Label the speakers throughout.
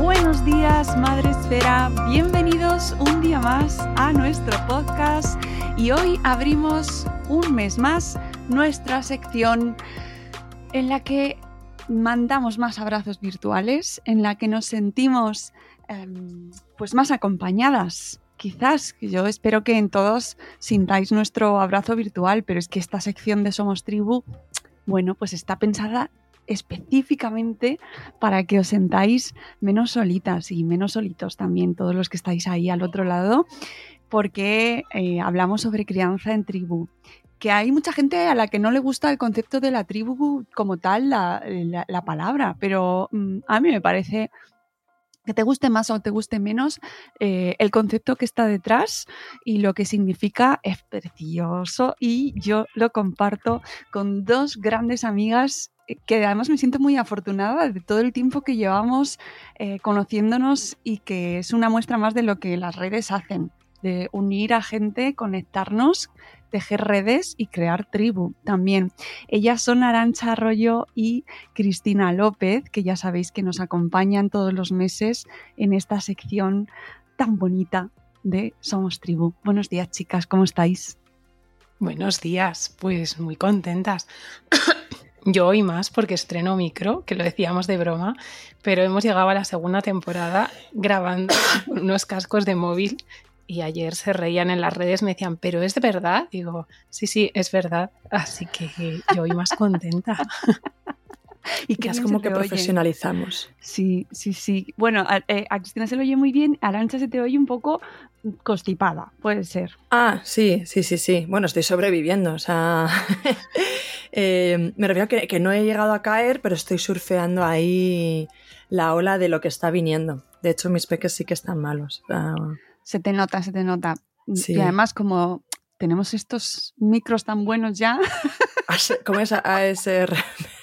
Speaker 1: Buenos días, Madre Esfera. Bienvenidos un día más a nuestro podcast. Y hoy abrimos un mes más nuestra sección en la que mandamos más abrazos virtuales, en la que nos sentimos em, pues más acompañadas. Quizás, yo espero que en todos sintáis nuestro abrazo virtual, pero es que esta sección de Somos Tribu, bueno, pues está pensada específicamente para que os sentáis menos solitas y menos solitos también, todos los que estáis ahí al otro lado, porque eh, hablamos sobre crianza en tribu que hay mucha gente a la que no le gusta el concepto de la tribu como tal, la, la- la palabra, pero mm, a mí me parece que te guste más o te guste menos, eh, el concepto que está detrás y lo que significa es precioso y yo lo comparto con dos grandes amigas eh, que además me siento muy afortunada de todo el tiempo que llevamos eh, conociéndonos y que es una muestra más de lo que las redes hacen, de unir a gente, conectarnos, tejer redes y crear tribu también. Ellas son Arancha Arroyo y Cristina López, que ya sabéis que nos acompañan todos los meses en esta sección tan bonita de Somos Tribu. Buenos días, chicas, ¿cómo estáis?
Speaker 2: Buenos días, pues muy contentas. Yo hoy más porque estreno micro, que lo decíamos de broma, pero hemos llegado a la segunda temporada grabando unos cascos de móvil y ayer se reían en las redes, me decían, pero es de verdad. Digo, sí, sí, es verdad. Así que yo hoy más contenta.
Speaker 1: Y
Speaker 3: Ya es como que
Speaker 1: oye.
Speaker 3: profesionalizamos.
Speaker 1: Sí, sí, sí. Bueno, a, eh, a Cristina se lo oye muy bien, a Arancha se te oye un poco constipada, puede ser.
Speaker 3: Ah, sí, sí, sí, sí. Bueno, estoy sobreviviendo. O sea, eh, me refiero a que, que no he llegado a caer, pero estoy surfeando ahí la ola de lo que está viniendo. De hecho, mis peques sí que están malos.
Speaker 1: Se te nota, se te nota.
Speaker 3: Sí.
Speaker 1: Y además, como tenemos estos micros tan buenos ya,
Speaker 3: ¿Cómo es ASR?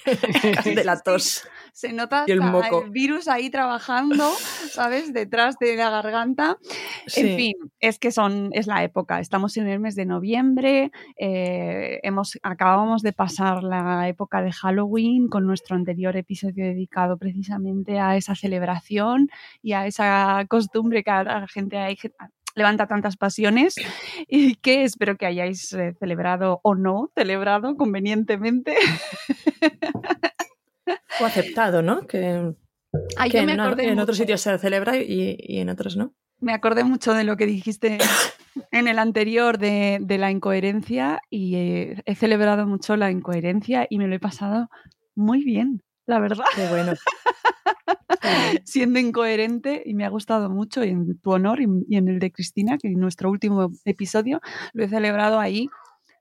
Speaker 3: de la tos.
Speaker 1: Se nota
Speaker 3: el moco.
Speaker 1: el virus ahí trabajando, ¿sabes? Detrás de la garganta.
Speaker 3: Sí.
Speaker 1: En fin, es que son, es la época. Estamos en el mes de noviembre. eh, hemos, acabamos de pasar la época de Halloween con nuestro anterior episodio dedicado precisamente a esa celebración y a esa costumbre que a la gente hay, levanta tantas pasiones y que espero que hayáis eh, celebrado o no celebrado convenientemente.
Speaker 3: O aceptado, ¿no? Que,
Speaker 1: Ay,
Speaker 3: que
Speaker 1: yo me
Speaker 3: en,
Speaker 1: acordé
Speaker 3: en
Speaker 1: mucho.
Speaker 3: otros sitios se celebra y, y en otros no.
Speaker 1: Me acordé mucho de lo que dijiste en el anterior de, de la incoherencia y eh, he celebrado mucho la incoherencia y me lo he pasado muy bien, la verdad,
Speaker 3: Qué bueno.
Speaker 1: siendo incoherente y me ha gustado mucho y en tu honor y, y en el de Cristina, que en nuestro último episodio lo he celebrado ahí.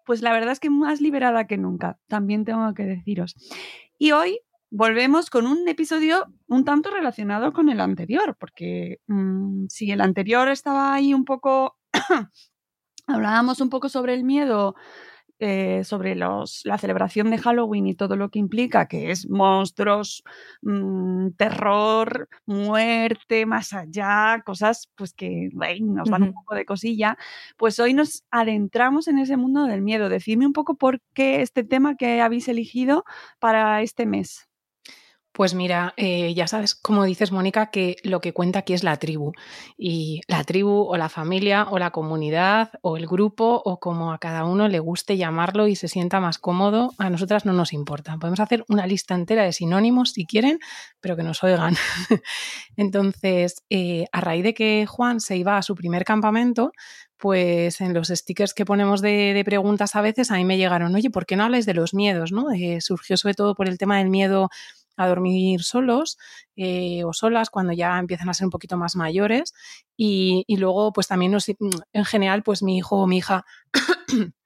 Speaker 1: Pues la verdad es que más liberada que nunca, también tengo que deciros. Y hoy volvemos con un episodio un tanto relacionado con el anterior, porque mm, si el anterior estaba ahí un poco, hablábamos un poco sobre el miedo eh, sobre los, la celebración de Halloween y todo lo que implica, que es monstruos, mm, terror, muerte, más allá, cosas pues que nos dan un poco de cosilla, pues hoy nos adentramos en ese mundo del miedo. Decidme un poco por qué este tema que habéis elegido para este mes.
Speaker 2: Pues mira, eh, ya sabes, como dices, Mónica, que lo que cuenta aquí es la tribu. Y la tribu o la familia o la comunidad o el grupo o como a cada uno le guste llamarlo y se sienta más cómodo, a nosotras no nos importa. Podemos hacer una lista entera de sinónimos si quieren, pero que nos oigan. Entonces, eh, a raíz de que Juan se iba a su primer campamento, pues en los stickers que ponemos de, preguntas a veces, a mí me llegaron, oye, ¿por qué no habláis de los miedos? ¿no? Eh, surgió sobre todo por el tema del miedo a dormir solos eh, o solas cuando ya empiezan a ser un poquito más mayores. Y, luego pues también en general pues mi hijo o mi hija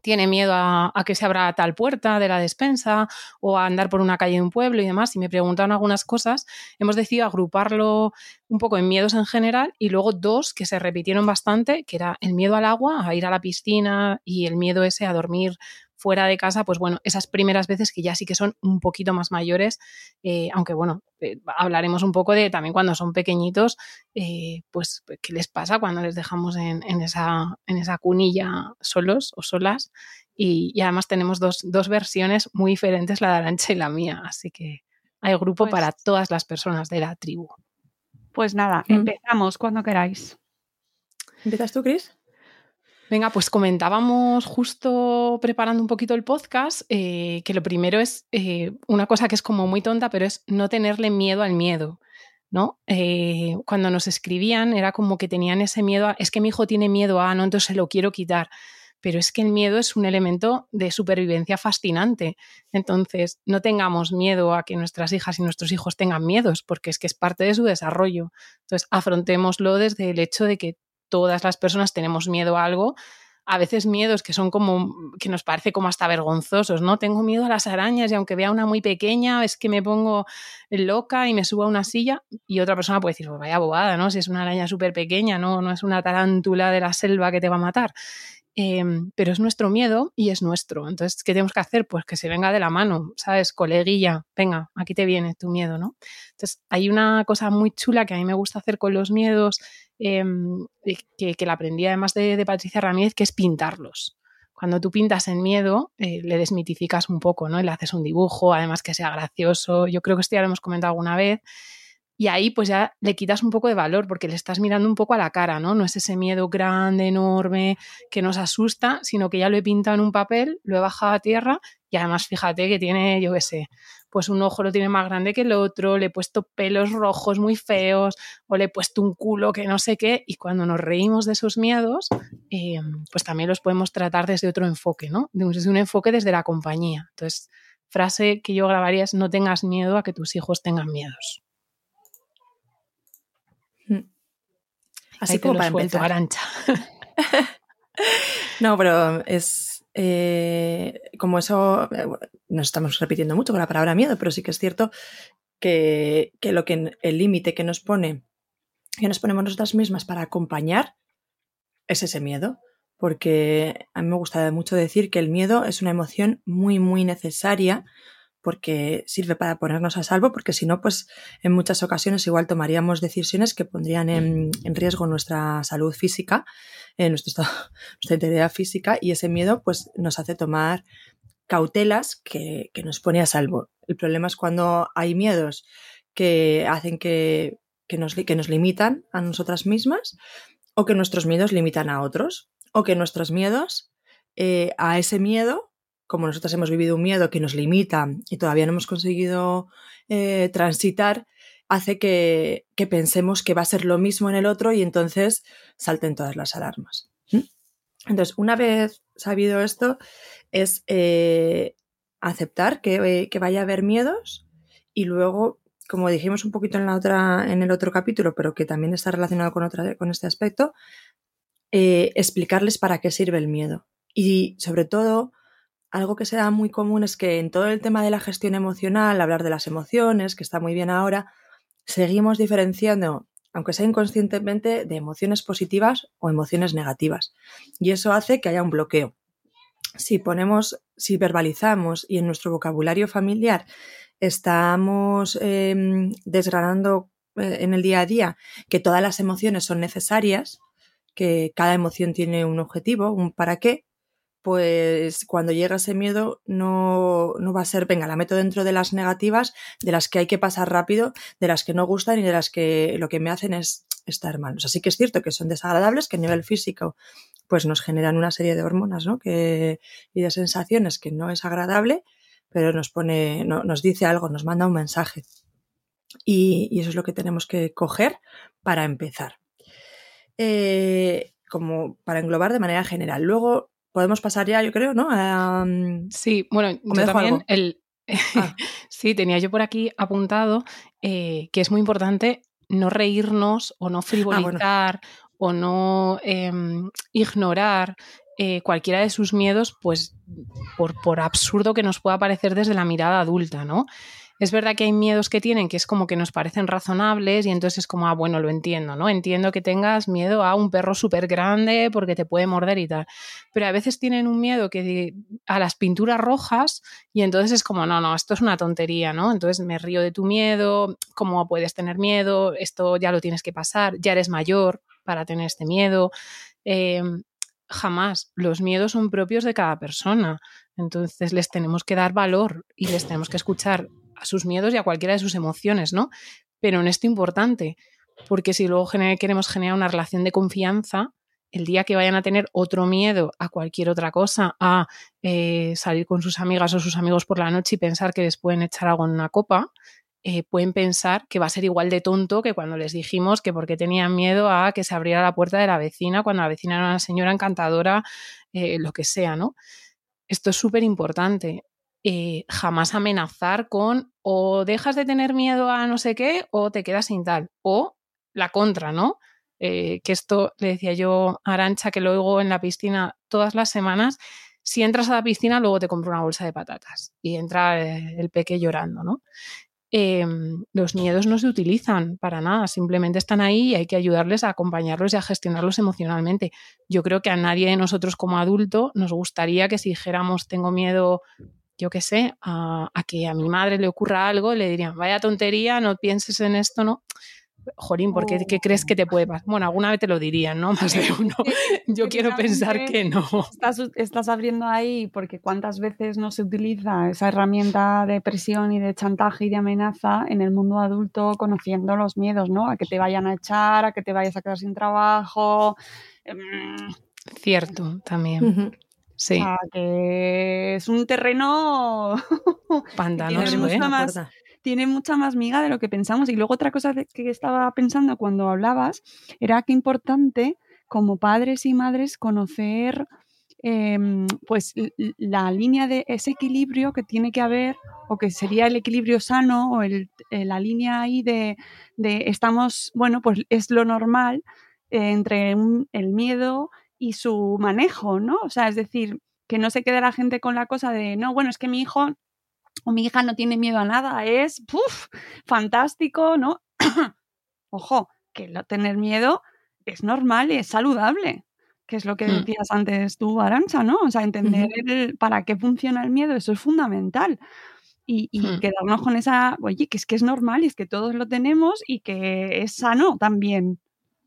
Speaker 2: tiene miedo a, que se abra tal puerta de la despensa o a andar por una calle de un pueblo y demás, y me preguntaron algunas cosas, hemos decidido agruparlo un poco en miedos en general y luego dos que se repitieron bastante, que era el miedo al agua, a ir a la piscina y el miedo ese a dormir fuera de casa, pues bueno, esas primeras veces que ya sí que son un poquito más mayores, eh, aunque bueno, eh, hablaremos un poco de también cuando son pequeñitos, eh, pues qué les pasa cuando les dejamos en, esa, en esa cunilla solos o solas. Y, además tenemos dos, versiones muy diferentes, la de Arancha y la mía, así que hay grupo pues para todas las personas de la tribu.
Speaker 1: Pues nada, mm. empezamos cuando queráis.
Speaker 3: ¿Empiezas tú, Cris?
Speaker 2: Venga, pues comentábamos justo preparando un poquito el podcast eh, que lo primero es eh, una cosa que es como muy tonta, pero es no tenerle miedo al miedo. ¿no? Eh, cuando nos escribían era como que tenían ese miedo, es que mi hijo tiene miedo a, no, entonces se lo quiero quitar. Pero es que el miedo es un elemento de supervivencia fascinante. Entonces, no tengamos miedo a que nuestras hijas y nuestros hijos tengan miedos, porque es que es parte de su desarrollo. Entonces, afrontémoslo desde el hecho de que todas las personas tenemos miedo a algo, a veces miedos que son como, que nos parece como hasta vergonzosos, ¿no? Tengo miedo a las arañas y aunque vea una muy pequeña, es que me pongo loca y me subo a una silla y otra persona puede decir, pues vaya bobada, ¿no? Si es una araña súper pequeña, ¿no? No es una tarántula de la selva que te va a matar. Em, pero es nuestro miedo y es nuestro. Entonces, ¿qué tenemos que hacer? Pues que se venga de la mano, ¿sabes? Coleguilla, venga, aquí te viene tu miedo, ¿no? Entonces, hay una cosa muy chula que a mí me gusta hacer con los miedos, em, que, que, la aprendí además de, Patricia Ramírez, que es pintarlos. Cuando tú pintas en miedo, eh, le desmitificas un poco, ¿no? le haces un dibujo, además que sea gracioso. Yo creo que esto ya lo hemos comentado alguna vez. Y ahí pues ya le quitas un poco de valor porque le estás mirando un poco a la cara, ¿no? No es ese miedo grande, enorme, que nos asusta, sino que ya lo he pintado en un papel, lo he bajado a tierra y además fíjate que tiene, yo qué sé, pues un ojo lo tiene más grande que el otro, le he puesto pelos rojos muy feos o le he puesto un culo que no sé qué y cuando nos reímos de esos miedos, eh, pues también los podemos tratar desde otro enfoque, ¿no? Desde un enfoque desde la compañía. Entonces, frase que yo grabaría es no tengas miedo a que tus hijos tengan miedos.
Speaker 3: Así como para empezar.
Speaker 2: Arancha.
Speaker 3: no, pero es eh, como eso, eh, nos estamos repitiendo mucho con la palabra miedo, pero sí que es cierto que, lo que el límite que nos pone, que nos ponemos nosotras mismas para acompañar, es ese miedo. Porque a mí me gusta mucho decir que el miedo es una emoción muy, muy necesaria porque sirve para ponernos a salvo, porque si no, pues en muchas ocasiones igual tomaríamos decisiones que pondrían en, riesgo nuestra salud física, eh, nuestra integridad física, y ese miedo pues nos hace tomar cautelas que, nos pone a salvo. El problema es cuando hay miedos que hacen que, nos, que nos limitan a nosotras mismas o que nuestros miedos limitan a otros o que nuestros miedos eh, a ese miedo como nosotros hemos vivido un miedo que nos limita y todavía no hemos conseguido eh, transitar, hace que, pensemos que va a ser lo mismo en el otro y entonces salten todas las alarmas. Entonces, una vez sabido esto, es eh, aceptar que, vaya a haber miedos y luego, como dijimos un poquito en, la otra, en el otro capítulo, pero que también está relacionado con, otra, con este aspecto, eh, explicarles para qué sirve el miedo. Y sobre todo, algo que sea muy común es que en todo el tema de la gestión emocional, hablar de las emociones, que está muy bien ahora, seguimos diferenciando, aunque sea inconscientemente, de emociones positivas o emociones negativas. Y eso hace que haya un bloqueo. Si ponemos, si verbalizamos y en nuestro vocabulario familiar estamos em, desgranando eh, en el día a día que todas las emociones son necesarias, que cada emoción tiene un objetivo, un para qué, pues cuando llega ese miedo no, no, va a ser, venga, la meto dentro de las negativas, de las que hay que pasar rápido, de las que no gustan y de las que lo que me hacen es estar mal. O sea, sí que es cierto que son desagradables, que a nivel físico pues nos generan una serie de hormonas ¿no? que, y de sensaciones que no es agradable, pero nos pone, no, nos dice algo, nos manda un mensaje. Y, y, eso es lo que tenemos que coger para empezar. Eh, como para englobar de manera general. Luego podemos pasar ya, yo creo, ¿no? A,
Speaker 2: sí, bueno, yo también el, ah. sí, tenía yo por aquí apuntado eh, que es muy importante no reírnos o no frivolizar ah, o no eh, ignorar eh, cualquiera de sus miedos, pues por, por absurdo que nos pueda parecer desde la mirada adulta, ¿no? Es verdad que hay miedos que tienen que es como que nos parecen razonables y entonces es como, ah, bueno, lo entiendo, ¿no? Entiendo que tengas miedo a un perro súper grande porque te puede morder y tal. Pero a veces tienen un miedo que a las pinturas rojas y entonces es como, no, no, esto es una tontería, ¿no? Entonces me río de tu miedo, ¿cómo puedes tener miedo? Esto ya lo tienes que pasar, ya eres mayor para tener este miedo. Em, jamás. Los miedos son propios de cada persona. Entonces les tenemos que dar valor y les tenemos que escuchar a sus miedos y a cualquiera de sus emociones, ¿no? Pero en esto importante, porque si luego queremos generar una relación de confianza, el día que vayan a tener otro miedo a cualquier otra cosa, a eh, salir con sus amigas o sus amigos por la noche y pensar que les pueden echar algo en una copa, eh, pueden pensar que va a ser igual de tonto que cuando les dijimos que porque tenían miedo a que se abriera la puerta de la vecina cuando la vecina era una señora encantadora, eh, lo que sea, ¿no? Esto es súper importante. Eh, jamás amenazar con o dejas de tener miedo a no sé qué o te quedas sin tal. O la contra, ¿no? que esto le decía yo a Arancha que lo oigo en la piscina todas las semanas. Si entras a la piscina, luego te compro una bolsa de patatas y entra el peque llorando, ¿no? Em, los miedos no se utilizan para nada, simplemente están ahí y hay que ayudarles a acompañarlos y a gestionarlos emocionalmente. Yo creo que a nadie de nosotros como adulto nos gustaría que si dijéramos tengo miedo, yo qué sé, a, a que a mi madre le ocurra algo, le dirían, vaya tontería, no pienses en esto, ¿no? Jorín, ¿por qué, crees que te puede pasar? Bueno, alguna vez te lo dirían, ¿no? Más de uno. Yo quiero pensar que no.
Speaker 1: Estás, estás, abriendo ahí porque cuántas veces no se utiliza esa herramienta de presión y de chantaje y de amenaza en el mundo adulto conociendo los miedos, ¿no? A que te vayan a echar, a que te vayas a quedar sin trabajo. Em,
Speaker 2: Cierto, también. Sí.
Speaker 1: O sea, que es un terreno
Speaker 2: pantanoso, ¿eh?
Speaker 1: Más, tiene mucha más miga de lo que pensamos. Y luego otra cosa que estaba pensando cuando hablabas era que importante como padres y madres conocer em, pues la línea de ese equilibrio que tiene que haber o que sería el equilibrio sano o eh, la línea ahí de, estamos, bueno, pues es lo normal eh, entre el miedo y su manejo, ¿no? O sea, es decir, que no se quede la gente con la cosa de, no, bueno, es que mi hijo o mi hija no tiene miedo a nada, es fantástico, ¿no? Ojo, que no tener miedo es normal y es saludable, que es lo que hmm. decías antes tú, Arancha, ¿no? O sea, entender para qué funciona el miedo, eso es fundamental. Y, hmm. quedarnos con esa, oye, que es que es normal y es que todos lo tenemos y que es sano también.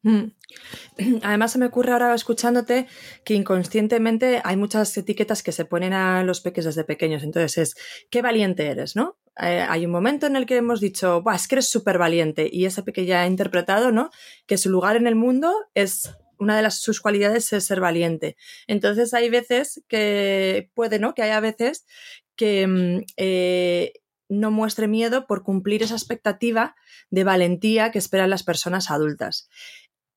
Speaker 3: Mm. Además, se me ocurre ahora escuchándote que inconscientemente hay muchas etiquetas que se ponen a los peques desde pequeños. Entonces es, qué valiente eres, ¿no? Eh, hay un momento en el que hemos dicho, es que eres súper valiente y ese peque ya ha interpretado, ¿no? Que su lugar en el mundo es una de las, sus cualidades es ser valiente. Entonces hay veces que puede, ¿no? Que haya veces que mm, eh, no muestre miedo por cumplir esa expectativa de valentía que esperan las personas adultas.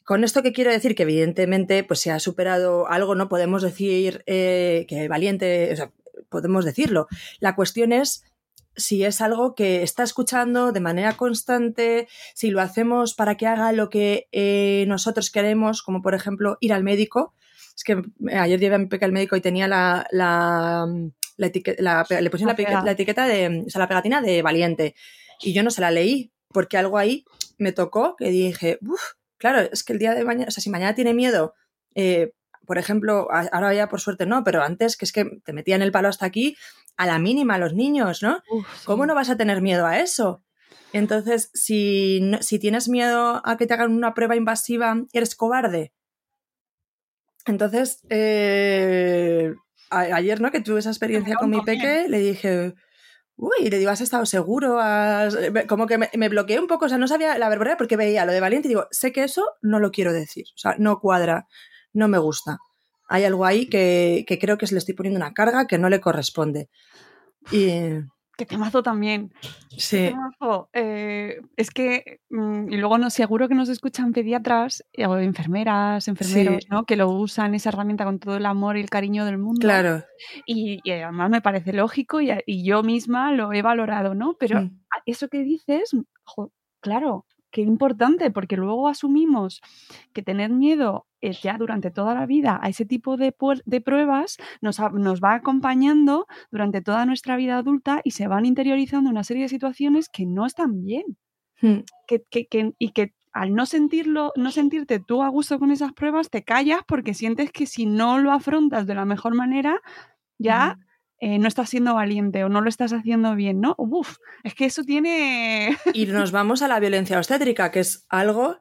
Speaker 3: Con esto que quiero decir que evidentemente pues se ha superado algo, no podemos decir eh, que valiente, o sea, podemos decirlo. La cuestión es si es algo que está escuchando de manera constante, si lo hacemos para que haga lo que eh, nosotros queremos, como por ejemplo ir al médico. Es que eh, ayer llevé a mi peque al médico y tenía la, la, la etiqueta, le pusieron la, etiqueta de, o sea, la pegatina de valiente. Y yo no se la leí, porque algo ahí me tocó que dije, uff, claro, es que el día de mañana, o sea, si mañana tiene miedo, eh, por ejemplo, ahora ya por suerte no, pero antes que es que te metían el palo hasta aquí a la mínima los niños, ¿no? ¿Cómo no vas a tener miedo a eso? Entonces, si, si tienes miedo a que te hagan una prueba invasiva, eres cobarde. Entonces, eh, ayer, ¿no? Que tuve esa experiencia con mi peque, le dije, uy, le digo, ¿has estado seguro? Como que me, bloqueé un poco, o sea, no sabía la verdad porque veía lo de valiente y digo, sé que eso no lo quiero decir, o sea, no cuadra, no me gusta. Hay algo ahí que, que creo que se le estoy poniendo una carga que no le corresponde. Y,
Speaker 1: que temazo también.
Speaker 3: Sí.
Speaker 1: Eh, es que, mm, y luego no seguro que nos escuchan pediatras o enfermeras, enfermeros, ¿no? Que lo usan esa herramienta con todo el amor y el cariño del mundo.
Speaker 3: Claro.
Speaker 1: Y, además me parece lógico y, yo misma lo he valorado, ¿no? Pero mm. eso que dices, claro, qué importante, porque luego asumimos que tener miedo eh, ya durante toda la vida a ese tipo de, de pruebas nos, nos, va acompañando durante toda nuestra vida adulta y se van interiorizando una serie de situaciones que no están bien. Hmm. Que, que, y que al no sentirlo, no sentirte tú a gusto con esas pruebas, te callas porque sientes que si no lo afrontas de la mejor manera, ya eh, no estás siendo valiente o no lo estás haciendo bien, ¿no? Uf, es que eso tiene...
Speaker 3: y nos vamos a la violencia obstétrica, que es algo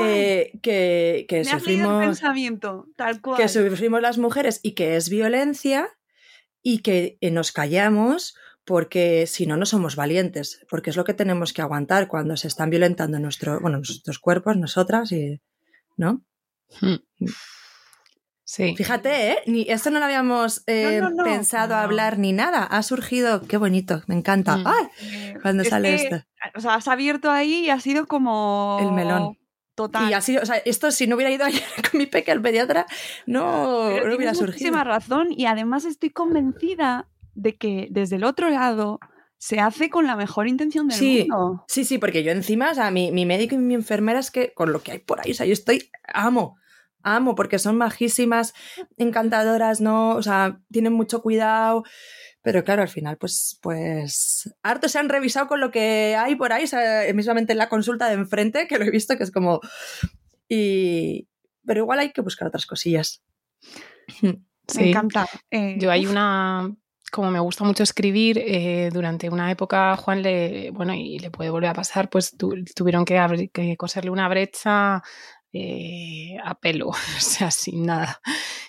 Speaker 3: eh, que, que sufrimos...
Speaker 1: pensamiento, tal cual.
Speaker 3: Que sufrimos las mujeres y que es violencia y que eh, nos callamos porque si no, no somos valientes, porque es lo que tenemos que aguantar cuando se están violentando nuestro, bueno, nuestros cuerpos, nosotras, y, ¿no? Hmm. Mm. Fíjate, ¿eh? Ni, esto no lo habíamos eh, pensado hablar ni nada. Ha surgido, qué bonito, me encanta. Mm. ¡Ay! Eh, cuando sale esto.
Speaker 1: O sea, has abierto ahí y ha sido como.
Speaker 3: El melón.
Speaker 1: Total.
Speaker 3: Y ha sido, o sea, esto si no hubiera ido ayer con mi peque al pediatra, no, no hubiera surgido.
Speaker 1: Muchísima razón y además estoy convencida de que desde el otro lado se hace con la mejor intención del
Speaker 3: sí,
Speaker 1: mundo.
Speaker 3: Sí, sí, porque yo encima, o sea, mi, mi médico y mi enfermera es que con lo que hay por ahí, o sea, yo estoy, amo amo porque son majísimas, encantadoras, ¿no? O sea, tienen mucho cuidado. Pero claro, al final, pues, pues, harto se han revisado con lo que hay por ahí, mismamente en la consulta de enfrente, que lo he visto, que es como. Y. Pero igual hay que buscar otras cosillas.
Speaker 1: Me encanta.
Speaker 2: Eh, Yo hay una. Como me gusta mucho escribir, eh, durante una época Juan le, bueno, y le puede volver a pasar, pues tuvieron que, que coserle una brecha eh, a pelo, o sea, sin nada.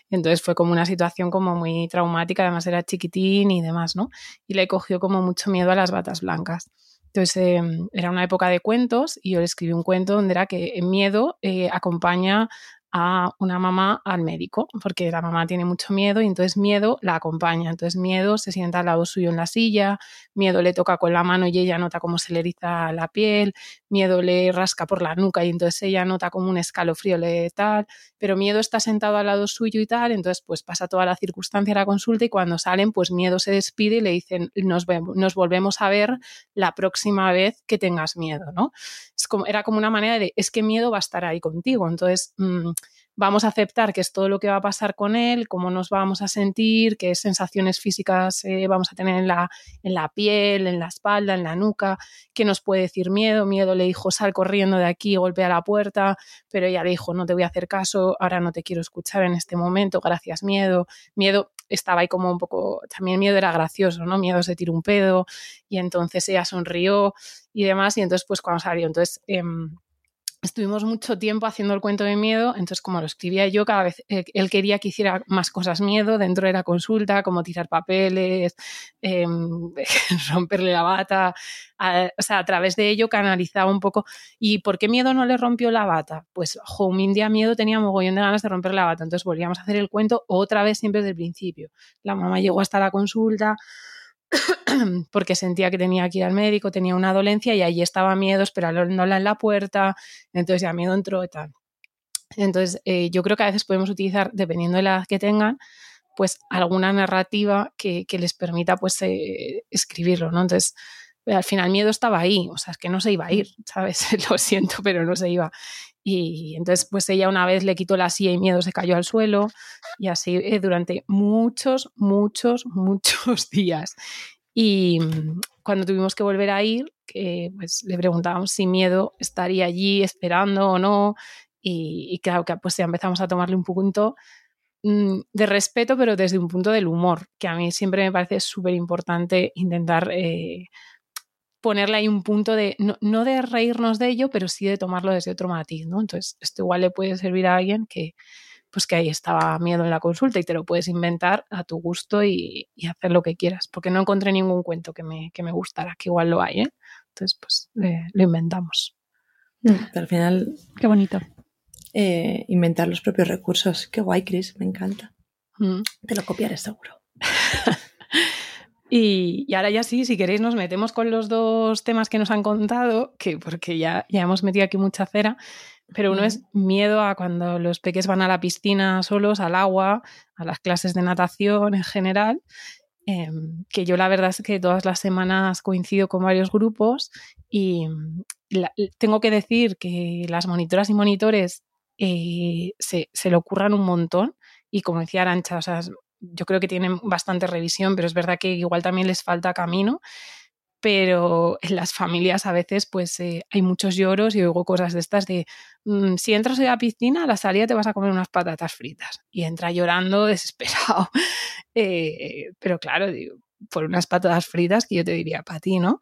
Speaker 2: Entonces fue como una situación como muy traumática, además era chiquitín y demás, ¿no? Y le cogió como mucho miedo a las batas blancas. Entonces em, era una época de cuentos y yo le escribí un cuento donde era que miedo eh, acompaña a una mamá al médico, porque la mamá tiene mucho miedo y entonces miedo la acompaña. Entonces miedo se sienta al lado suyo en la silla, miedo le toca con la mano y ella nota cómo se le eriza la piel, miedo le rasca por la nuca y entonces ella nota como un escalofrío le tal, pero miedo está sentado al lado suyo y tal, entonces pues pasa toda la circunstancia la consulta y cuando salen pues miedo se despide y le dicen nos, nos volvemos a ver la próxima vez que tengas miedo, ¿no? Era como una manera de, es que miedo va a estar ahí contigo, entonces... Mm, vamos a aceptar que es todo lo que va a pasar con él, cómo nos vamos a sentir, qué sensaciones físicas eh, vamos a tener en la, en la piel, en la espalda, en la nuca, qué nos puede decir miedo. Miedo le dijo, sal corriendo de aquí, golpea la puerta, pero ella le dijo, no te voy a hacer caso, ahora no te quiero escuchar en este momento, gracias miedo. Miedo estaba ahí como un poco, también miedo era gracioso, ¿no? Miedo se tiró un pedo y entonces ella sonrió y demás y entonces pues cuando salió, entonces... Em, estuvimos mucho tiempo haciendo el cuento de miedo, entonces como lo escribía yo, cada vez eh, él quería que hiciera más cosas miedo dentro de la consulta, como tirar papeles, em, romperle la bata, o sea, a través de ello canalizaba un poco. ¿Y por qué miedo no le rompió la bata? Pues, un día miedo tenía mogollón de ganas de romper la bata, entonces volvíamos a hacer el cuento otra vez siempre desde el principio. La mamá llegó hasta la consulta, porque sentía que tenía que ir al médico, tenía una dolencia y allí estaba miedo esperándola en la puerta, entonces ya miedo entró y tal. Entonces, eh, yo creo que a veces podemos utilizar, dependiendo de la edad que tengan, pues alguna narrativa que, les permita pues eh, escribirlo, ¿no? Entonces, al final miedo estaba ahí, o sea, es que no se iba a ir, ¿sabes? Lo siento, pero no se iba. Y entonces, pues ella una vez le quitó la silla y miedo se cayó al suelo y así eh, durante muchos, muchos, muchos días. Y mm, cuando tuvimos que volver a ir, pues le preguntábamos si miedo estaría allí esperando o no. Y, claro que pues ya empezamos a tomarle un punto mm, de respeto, pero desde un punto del humor, que a mí siempre me parece súper importante intentar eh, ponerle ahí un punto de, no, no, de reírnos de ello, pero sí de tomarlo desde otro matiz, ¿no? Entonces, esto igual le puede servir a alguien que, pues que ahí estaba miedo en la consulta y te lo puedes inventar a tu gusto y, y hacer lo que quieras, porque no encontré ningún cuento que me, que me gustara, que igual lo hay, ¿eh? Entonces, pues eh, lo inventamos.
Speaker 3: Pero al final...
Speaker 1: Qué bonito.
Speaker 3: Eh, inventar los propios recursos. Qué guay, Chris, me encanta. Mm. Te lo copiaré seguro.
Speaker 2: y, y, ahora ya sí, si queréis nos metemos con los dos temas que nos han contado, que porque ya, ya hemos metido aquí mucha cera, pero uno es miedo a cuando los peques van a la piscina solos, al agua, a las clases de natación en general, eh, que yo la verdad es que todas las semanas coincido con varios grupos y la, tengo que decir que las monitoras y monitores eh, se, se le ocurran un montón y como decía Arancha, o sea, yo creo que tienen bastante revisión, pero es verdad que igual también les falta camino pero en las familias a veces pues eh, hay muchos lloros y oigo cosas de estas de mmm, si entras a la piscina a la salida te vas a comer unas patatas fritas y entra llorando desesperado. Eh, pero claro digo, por unas patatas fritas que yo te diría para ti no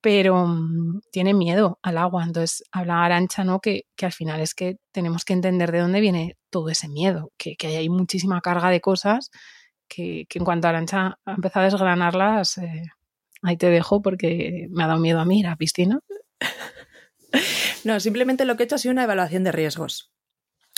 Speaker 2: pero mmm, tiene miedo al agua. Entonces habla Arancha no que, que, al final es que tenemos que entender de dónde viene todo ese miedo que, que hay muchísima carga de cosas que, en cuanto Arancha ha empezado a desgranarlas eh, Ahí te dejo porque me ha dado miedo a mí ir a piscina.
Speaker 3: No, simplemente lo que he hecho ha sido una evaluación de riesgos,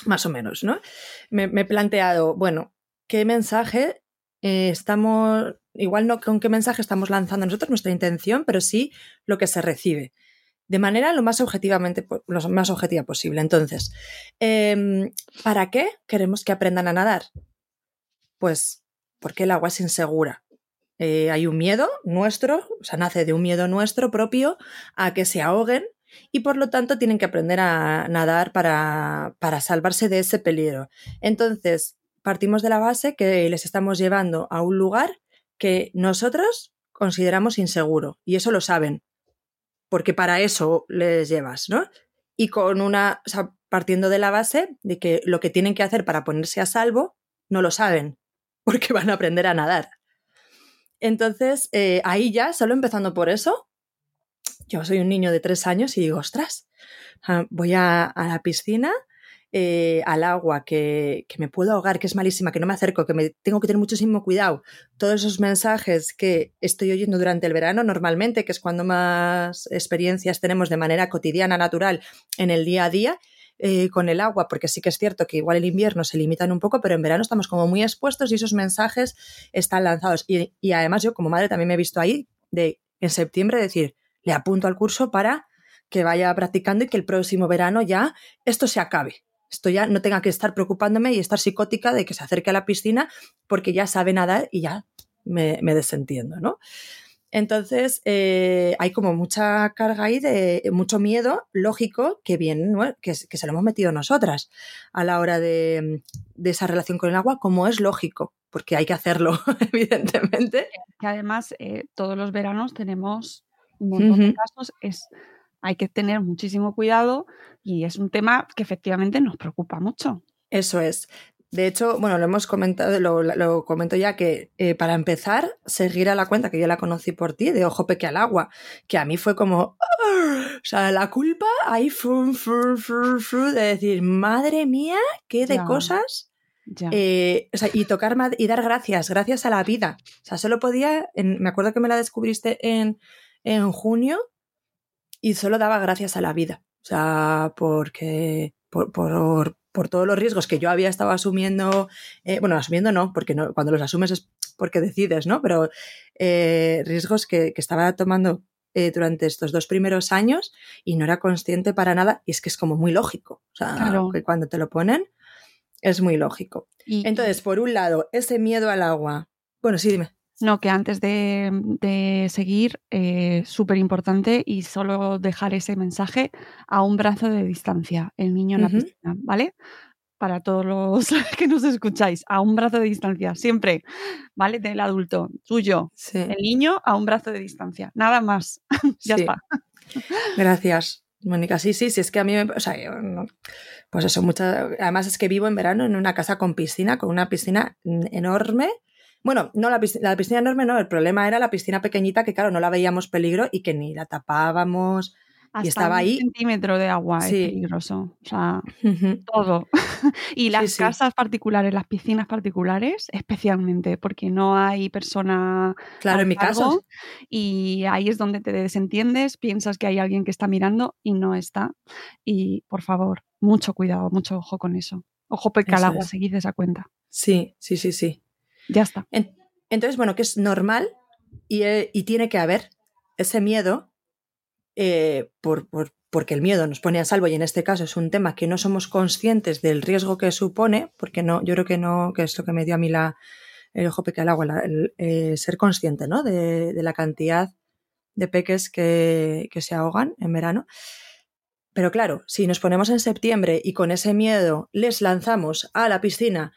Speaker 3: más o menos, ¿no? Me, he planteado, bueno, ¿qué mensaje eh, estamos, igual no con qué mensaje estamos lanzando nosotros nuestra intención, pero sí lo que se recibe, de manera lo más objetivamente, lo más objetiva posible. Entonces, eh, ¿para qué queremos que aprendan a nadar? Pues porque el agua es insegura. Eh, hay un miedo nuestro, o sea, nace de un miedo nuestro propio a que se ahoguen y por lo tanto tienen que aprender a nadar para, para salvarse de ese peligro. Entonces, partimos de la base que les estamos llevando a un lugar que nosotros consideramos inseguro y eso lo saben, porque para eso les llevas, ¿no? Y con una, o sea, partiendo de la base de que lo que tienen que hacer para ponerse a salvo no lo saben, porque van a aprender a nadar. Entonces, eh, ahí ya, solo empezando por eso, yo soy un niño de tres años y digo, ostras, ah, voy a, la piscina, eh, al agua, que, que, me puedo ahogar, que es malísima, que no me acerco, que me tengo que tener muchísimo cuidado. Todos esos mensajes que estoy oyendo durante el verano normalmente, que es cuando más experiencias tenemos de manera cotidiana, natural, en el día a día, eh, con el agua, porque sí que es cierto que igual el invierno se limitan un poco, pero en verano estamos como muy expuestos y esos mensajes están lanzados. Y, y además yo como madre también me he visto ahí de en septiembre decir, le apunto al curso para que vaya practicando y que el próximo verano ya esto se acabe. Esto ya no tenga que estar preocupándome y estar psicótica de que se acerque a la piscina porque ya sabe nadar y ya me, me desentiendo, ¿no? Entonces, eh, hay como mucha carga ahí de mucho miedo lógico que viene, ¿no? que, que, se lo hemos metido nosotras a la hora de, de, esa relación con el agua, como es lógico, porque hay que hacerlo, evidentemente.
Speaker 1: Que además, eh, todos los veranos tenemos un montón uh -huh. de casos, es, hay que tener muchísimo cuidado y es un tema que efectivamente nos preocupa mucho.
Speaker 3: Eso es. De hecho, bueno, lo hemos comentado, lo, lo comento ya que eh, para empezar, seguir a la cuenta que yo la conocí por ti, de Ojo Peque al Agua, que a mí fue como, ¡oh! o sea, la culpa ahí fru, fru, fru, de decir, madre mía, qué de ya, cosas.
Speaker 1: Ya.
Speaker 3: Eh, o sea, y tocar y dar gracias, gracias a la vida. O sea, solo podía, en, me acuerdo que me la descubriste en, en junio y solo daba gracias a la vida. O sea, porque por, por, por todos los riesgos que yo había estado asumiendo, eh, bueno, asumiendo no, porque no, cuando los asumes es porque decides, ¿no? Pero eh, riesgos que, que, estaba tomando eh, durante estos dos primeros años y no era consciente para nada, y es que es como muy lógico, o sea, claro. que cuando te lo ponen es muy lógico. Y, Entonces, por un lado, ese miedo al agua. Bueno, sí, dime.
Speaker 1: No, que antes de, de seguir, eh, súper importante y solo dejar ese mensaje a un brazo de distancia, el niño en uh -huh. la piscina, ¿vale? Para todos los que nos escucháis, a un brazo de distancia, siempre, ¿vale? Del adulto, tuyo, sí. el niño a un brazo de distancia, nada más, ya
Speaker 3: sí.
Speaker 1: está.
Speaker 3: Gracias. Mónica, sí, sí, sí, es que a mí me. O sea, yo no- pues eso, muchas. Además, es que vivo en verano en una casa con piscina, con una piscina mm, enorme. Bueno, no, la piscina, la piscina enorme no, el problema era la piscina pequeñita que, claro, no la veíamos peligro y que ni la tapábamos.
Speaker 1: Hasta
Speaker 3: y estaba
Speaker 1: un
Speaker 3: ahí.
Speaker 1: centímetro de agua
Speaker 3: Sí.
Speaker 1: es peligroso. O sea, todo. y las
Speaker 3: sí.
Speaker 1: casas particulares, las piscinas particulares, especialmente, porque no hay persona.
Speaker 3: Claro, en mi caso.
Speaker 1: Y ahí es donde te desentiendes, piensas que hay alguien que está mirando y no está. Y por favor, mucho cuidado, mucho ojo con eso. Ojo porque al agua, seguid esa cuenta.
Speaker 3: Sí, sí, sí, sí.
Speaker 1: Ya está.
Speaker 3: En- Entonces, bueno, que es normal y, eh, y tiene que haber ese miedo eh, por, por- porque el miedo nos pone a salvo y en este caso es un tema que no somos conscientes del riesgo que supone, porque no, yo creo que no, que es lo que me dio a mí la, el ojo peque al agua, el, eh, ser consciente ¿no? de, de la cantidad de peques que, que se ahogan en verano. Pero claro, si nos ponemos en septiembre y con ese miedo les lanzamos a la piscina,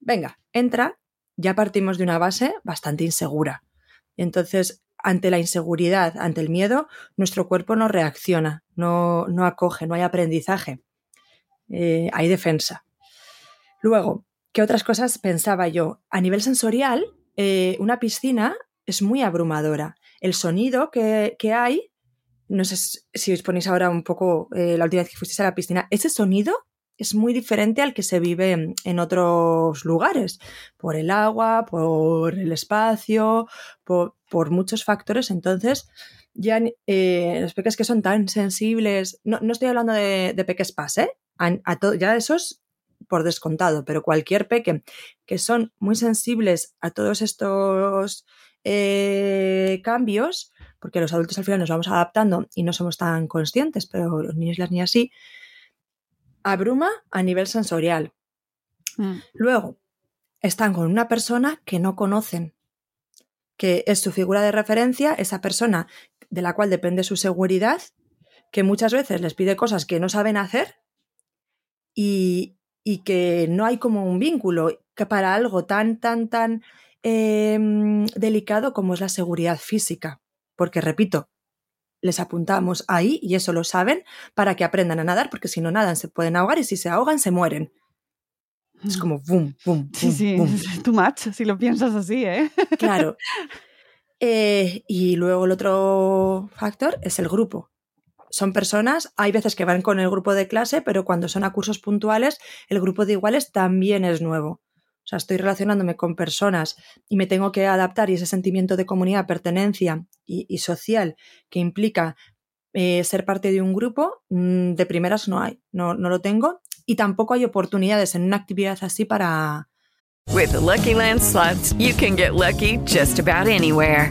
Speaker 3: venga, entra, ya partimos de una base bastante insegura. Entonces, ante la inseguridad, ante el miedo, nuestro cuerpo no reacciona, no, no acoge, no hay aprendizaje, eh, hay defensa. Luego, ¿qué otras cosas pensaba yo? A nivel sensorial, eh, una piscina es muy abrumadora. El sonido que, que hay, no sé si os ponéis ahora un poco eh, la última vez que fuisteis a la piscina, ese sonido es muy diferente al que se vive en, otros lugares, por el agua, por el espacio, por, muchos factores. Entonces, ya eh, los peques que son tan sensibles, no, no estoy hablando de, de peques pas, ¿eh? A, a ya esos por descontado, pero cualquier peque que son muy sensibles a todos estos eh, cambios, porque los adultos al final nos vamos adaptando y no somos tan conscientes, pero los niños y las niñas sí, abruma a nivel sensorial.
Speaker 1: Mm.
Speaker 3: Luego, están con una persona que no conocen, que es su figura de referencia, esa persona de la cual depende su seguridad, que muchas veces les pide cosas que no saben hacer y, y que no hay como un vínculo, que para algo tan, tan, tan eh, delicado como es la seguridad física. Porque, repito, les apuntamos ahí y eso lo saben para que aprendan a nadar, porque si no nadan se pueden ahogar y si se ahogan se mueren. Es como boom, boom,
Speaker 1: Sí,
Speaker 3: boom,
Speaker 1: sí,
Speaker 3: boom.
Speaker 1: es too much, si lo piensas así, ¿eh?
Speaker 3: Claro. Eh, y luego el otro factor es el grupo. Son personas, hay veces que van con el grupo de clase, pero cuando son a cursos puntuales, el grupo de iguales también es nuevo. O sea, estoy relacionándome con personas y me tengo que adaptar y ese sentimiento de comunidad, pertenencia y, social que implica eh, ser parte de un grupo, mm, de primeras no hay, no, no lo tengo. Y tampoco hay oportunidades en una actividad así para,
Speaker 4: With Lucky you can get lucky just about anywhere.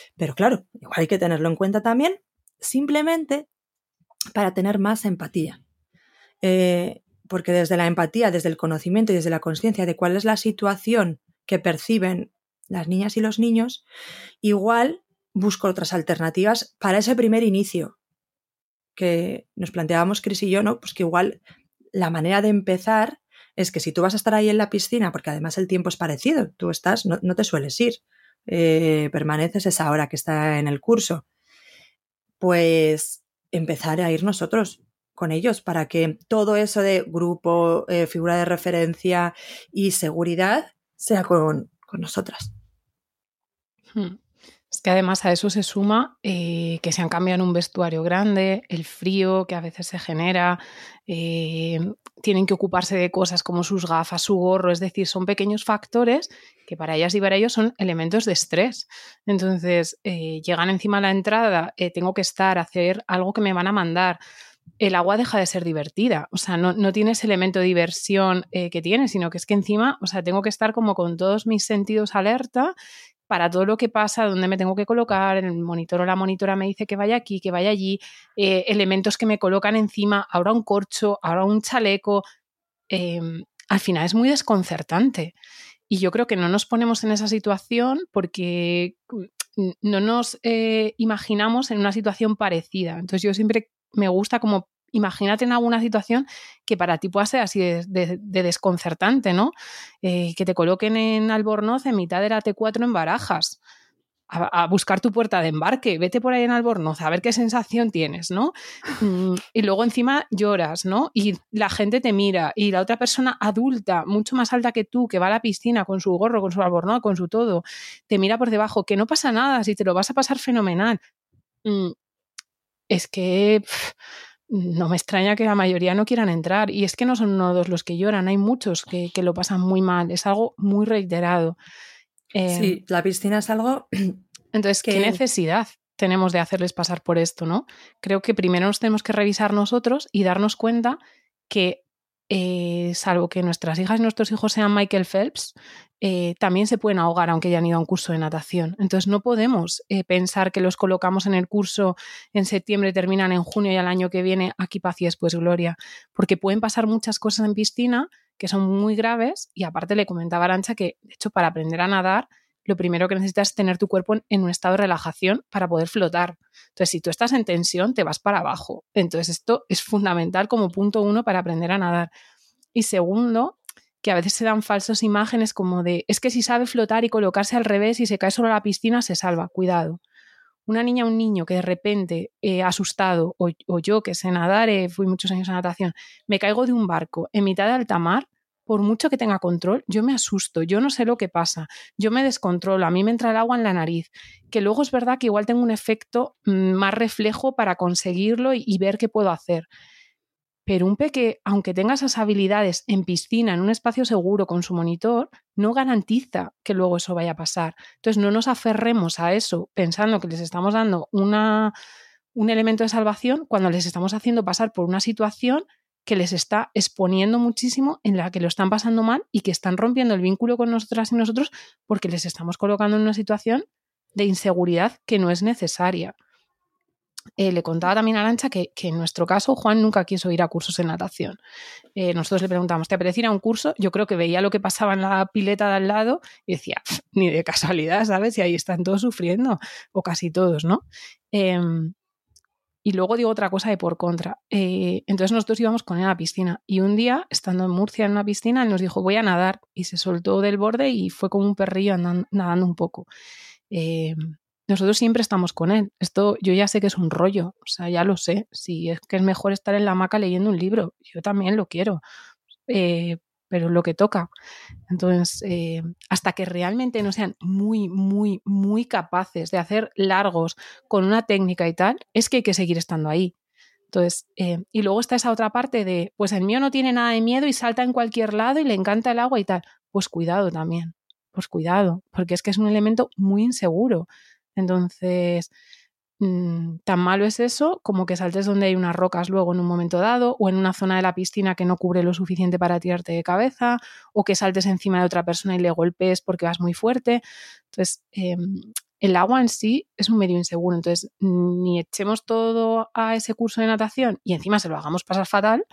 Speaker 3: pero claro, igual hay que tenerlo en cuenta también, simplemente para tener más empatía. Eh, porque desde la empatía, desde el conocimiento y desde la conciencia de cuál es la situación que perciben las niñas y los niños, igual busco otras alternativas para ese primer inicio que nos planteábamos Cris y yo, ¿no? Pues que igual la manera de empezar es que si tú vas a estar ahí en la piscina, porque además el tiempo es parecido, tú estás, no, no te sueles ir, eh, permaneces esa hora que está en el curso, pues empezar a ir nosotros con ellos para que todo eso de grupo, eh, figura de referencia y seguridad sea con, con nosotras.
Speaker 2: Hmm. Que además a eso se suma eh, que se han cambiado en un vestuario grande, el frío que a veces se genera, eh, tienen que ocuparse de cosas como sus gafas, su gorro, es decir, son pequeños factores que para ellas y para ellos son elementos de estrés. Entonces, eh, llegan encima a la entrada, tengo que estar, hacer algo que me van a mandar. El agua deja de ser divertida, o sea, no, no tiene ese elemento de diversión que tiene, sino que es que encima, o sea, tengo que estar como con todos mis sentidos alerta para todo lo que pasa, dónde me tengo que colocar, el monitor o la monitora me dice que vaya aquí, que vaya allí, eh, elementos que me colocan encima, ahora un corcho, ahora un chaleco. Em, al final es muy desconcertante. Y yo creo que no nos ponemos en esa situación porque mm, no nos eh, imaginamos en una situación parecida. Entonces yo siempre me gusta como imagínate en alguna situación que para ti pueda ser así de, desconcertante, ¿no? Eh, que te coloquen en Albornoz en mitad de la T4 en Barajas. A, buscar tu puerta de embarque, vete por ahí en Albornoz a ver qué sensación tienes, ¿no? Mm, y luego encima lloras, ¿no? Y la gente te mira y la otra persona adulta, mucho más alta que tú, que va a la piscina con su gorro, con su albornoz, con su todo, te mira por debajo, que no pasa nada, si te lo vas a pasar fenomenal. Mm, es que no me extraña que la mayoría no quieran entrar. Y es que no son todos los que lloran, hay muchos que, lo pasan muy mal. Es algo muy reiterado.
Speaker 3: Eh, sí, la piscina es algo.
Speaker 2: Entonces, ¿qué necesidad tenemos de hacerles pasar por esto, no? Creo que primero nos tenemos que revisar nosotros y darnos cuenta que eh, salvo que nuestras hijas y nuestros hijos sean Michael Phelps, eh, también se pueden ahogar aunque hayan ido a un curso de natación. Entonces no podemos eh, pensar que los colocamos en el curso en septiembre, terminan en junio y al año que viene aquí paz y después gloria, porque pueden pasar muchas cosas en piscina que son muy graves y aparte le comentaba Arancha que de hecho para aprender a nadar lo primero que necesitas es tener tu cuerpo en, un estado de relajación para poder flotar. Entonces, si tú estás en tensión, te vas para abajo. Entonces, esto es fundamental como punto uno para aprender a nadar. Y segundo, que a veces se dan falsas imágenes como de, es que si sabe flotar y colocarse al revés y se cae solo a la piscina, se salva. Cuidado. Una niña o un niño que de repente, eh, asustado, o, yo que sé nadar, eh, fui muchos años a natación, me caigo de un barco en mitad de alta mar, por mucho que tenga control, yo me asusto, yo no sé lo que pasa, yo me descontrolo, a mí me entra el agua en la nariz, que luego es verdad que igual tengo un efecto mm, más reflejo para conseguirlo y, ver qué puedo hacer. Pero un peque, aunque tenga esas habilidades en piscina, en un espacio seguro con su monitor, no garantiza que luego eso vaya a pasar. Entonces no nos aferremos a eso pensando que les estamos dando una, un elemento de salvación cuando les estamos haciendo pasar por una situación que les está exponiendo muchísimo, en la que lo están pasando mal y que están rompiendo el vínculo con nosotras y nosotros porque les estamos colocando en una situación de inseguridad que no es necesaria. Eh, le contaba también a Arancha que, en nuestro caso Juan nunca quiso ir a cursos de natación. Eh, nosotros le preguntamos, ¿te apetece ir a un curso? Yo creo que veía lo que pasaba en la pileta de al lado y decía, ni de casualidad, ¿sabes? Y ahí están todos sufriendo, o casi todos, ¿no? Em, y luego digo otra cosa de por contra. Eh, entonces nosotros íbamos con él a la piscina y un día, estando en Murcia en una piscina, él nos dijo, voy a nadar y se soltó del borde y fue como un perrillo nadando un poco. Nosotros siempre estamos con él. Esto yo ya sé que es un rollo, o sea, ya lo sé. Si es que es mejor estar en la hamaca leyendo un libro, yo también lo quiero. Eh, pero lo que toca. Entonces, eh, hasta que realmente no sean muy, muy, muy capaces de hacer largos con una técnica y tal, es que hay que seguir estando ahí. Entonces, eh, y luego está esa otra parte de, pues el mío no tiene nada de miedo y salta en cualquier lado y le encanta el agua y tal. Pues cuidado también, pues cuidado, porque es que es un elemento muy inseguro. Entonces, Mm, tan malo es eso como que saltes donde hay unas rocas luego en un momento dado o en una zona de la piscina que no cubre lo suficiente para tirarte de cabeza o que saltes encima de otra persona y le golpees porque vas muy fuerte. Entonces, em, el agua en sí es un medio inseguro. Entonces, ni echemos todo a ese curso de natación y encima se lo hagamos pasar fatal,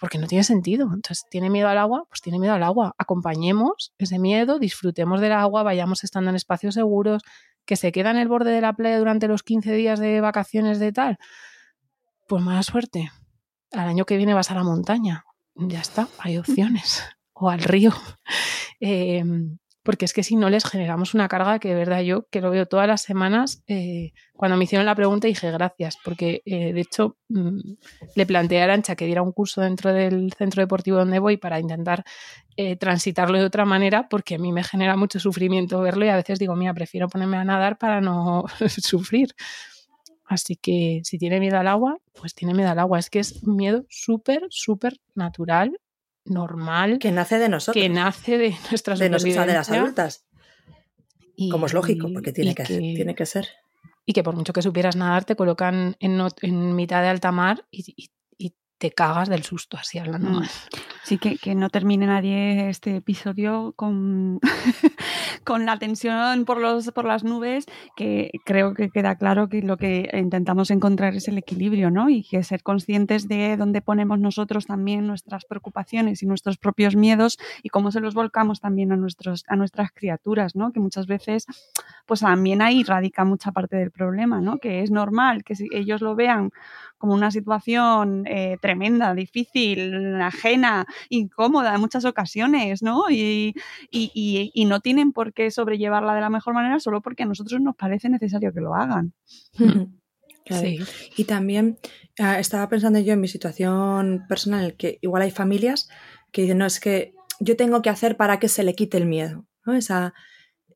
Speaker 2: porque no tiene sentido. Entonces, ¿tiene miedo al agua? Pues tiene miedo al agua. Acompañemos ese miedo, disfrutemos del agua, vayamos estando en espacios seguros, que se queda en el borde de la playa durante los 15 días de vacaciones de tal, pues mala suerte. Al año que viene vas a la montaña. Ya está, hay opciones. o al río. Em, porque es que si no les generamos una carga que de verdad yo, que lo veo todas las semanas, eh, cuando me hicieron la pregunta dije gracias, porque eh, de hecho mm, le planteé a Arancha que diera un curso dentro del centro deportivo donde voy para intentar eh, transitarlo de otra manera, porque a mí me genera mucho sufrimiento verlo y a veces digo, mira, prefiero ponerme a nadar para no sufrir. Así que si tiene miedo al agua, pues tiene miedo al agua. Es que es miedo súper, súper natural normal.
Speaker 3: Que nace de nosotros.
Speaker 2: Que nace de nuestras
Speaker 3: de, de las adultas. Y, Como es lógico, porque tiene que, tiene que ser.
Speaker 2: Y que por mucho que supieras nadar, te colocan en, en mitad de alta mar y, te cagas del susto, así hablando mm.
Speaker 1: Sí, que, que no termine nadie este episodio con, con la tensión por, los, por las nubes, que creo que queda claro que lo que intentamos encontrar es el equilibrio, ¿no? Y que ser conscientes de dónde ponemos nosotros también nuestras preocupaciones y nuestros propios miedos y cómo se los volcamos también a, nuestros, a nuestras criaturas, ¿no? Que muchas veces, pues también ahí radica mucha parte del problema, ¿no? Que es normal que si ellos lo vean como una situación eh, tremenda, difícil, ajena, incómoda en muchas ocasiones, ¿no? Y, y, y, no tienen por qué sobrellevarla de la mejor manera solo porque a nosotros nos parece necesario que lo hagan.
Speaker 3: Sí. Y también uh, estaba pensando yo en mi situación personal, que igual hay familias que dicen, no, es que yo tengo que hacer para que se le quite el miedo, ¿no? Esa,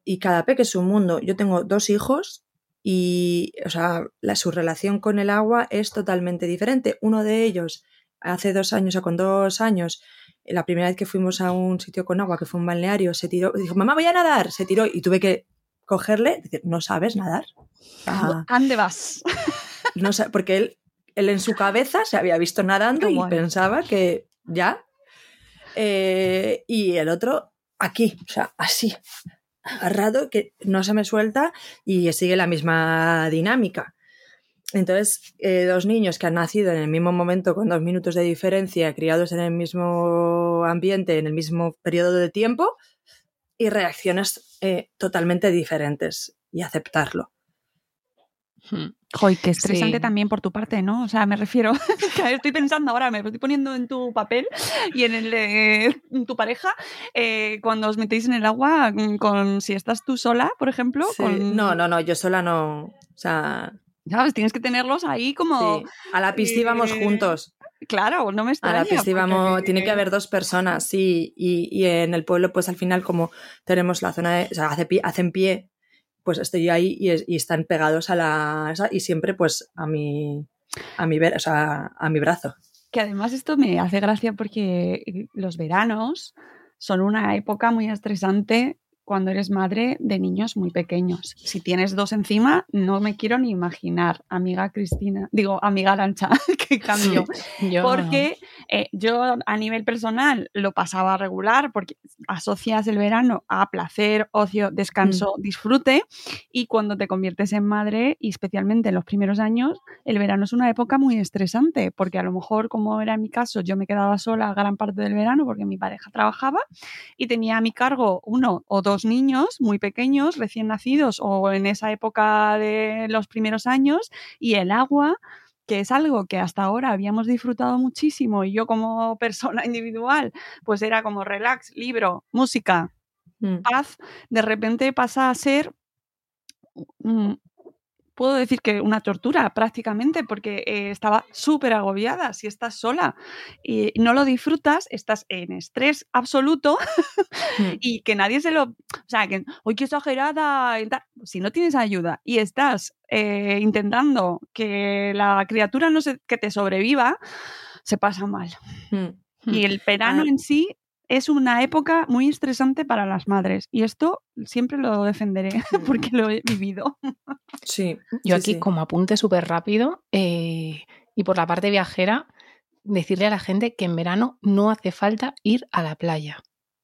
Speaker 3: y cada peque es un mundo. Yo tengo dos hijos y, o sea, la, su relación con el agua es totalmente diferente. Uno de ellos, hace dos años o con dos años, la primera vez que fuimos a un sitio con agua, que fue un balneario, se tiró, dijo, mamá, voy a nadar, se tiró y tuve que cogerle, decir, no sabes nadar.
Speaker 1: Ah, ¿Dónde vas?
Speaker 3: No sé, porque él, él en su cabeza se había visto nadando y pensaba que ya. Eh, y el otro aquí, o sea, así, que no se me suelta y sigue la misma dinámica. Entonces, eh, dos niños que han nacido en el mismo momento, con dos minutos de diferencia, criados en el mismo ambiente, en el mismo periodo de tiempo, y reacciones eh, totalmente diferentes, y aceptarlo.
Speaker 1: Hmm. Joy, qué estresante sí. también por tu parte, ¿no? O sea, me refiero, estoy pensando ahora, me estoy poniendo en tu papel y en el de tu pareja, eh, cuando os metéis en el agua, mm, con si estás tú sola, por ejemplo.
Speaker 3: Sí.
Speaker 1: Con...
Speaker 3: No, no, no, yo sola no. O sea.
Speaker 1: ¿Sabes? Tienes que tenerlos ahí como.
Speaker 3: Sí. A la pista íbamos eh... juntos.
Speaker 1: Claro, no me extraña.
Speaker 3: A la pista íbamos, porque... tiene que haber dos personas, sí. Y, y, en el pueblo, pues al final, como tenemos la zona de. O sea, hace hacen pie pues estoy ahí y, están pegados a la y siempre pues a mi a mi o sea, a mi brazo.
Speaker 1: Que además esto me hace gracia porque los veranos son una época muy estresante cuando eres madre de niños muy pequeños. Si tienes dos encima, no me quiero ni imaginar, amiga Cristina, digo, amiga Arancha, que cambio. yo porque eh, yo a nivel personal lo pasaba regular porque asocias el verano a placer, ocio, descanso, mm. disfrute y cuando te conviertes en madre y especialmente en los primeros años, el verano es una época muy estresante porque a lo mejor como era mi caso, yo me quedaba sola gran parte del verano porque mi pareja trabajaba y tenía a mi cargo uno o dos niños muy pequeños, recién nacidos o en esa época de los primeros años y el agua que es algo que hasta ahora habíamos disfrutado muchísimo y yo como persona individual, pues era como relax, libro, música, mm. paz, de repente pasa a ser mm, puedo decir que una tortura prácticamente porque eh, estaba súper agobiada. Si estás sola y no lo disfrutas, estás en estrés absoluto mm. y que nadie se lo... O sea, que, hoy qué exagerada! Si no tienes ayuda y estás eh, intentando que la criatura no se, que te sobreviva, se pasa mal. Mm. Y el verano ah. en sí es una época muy estresante para las madres y esto siempre lo defenderé porque lo he vivido.
Speaker 3: Sí.
Speaker 2: Yo
Speaker 3: sí,
Speaker 2: aquí
Speaker 3: sí.
Speaker 2: como apunte súper rápido eh, y por la parte viajera, decirle a la gente que en verano no hace falta ir a la playa.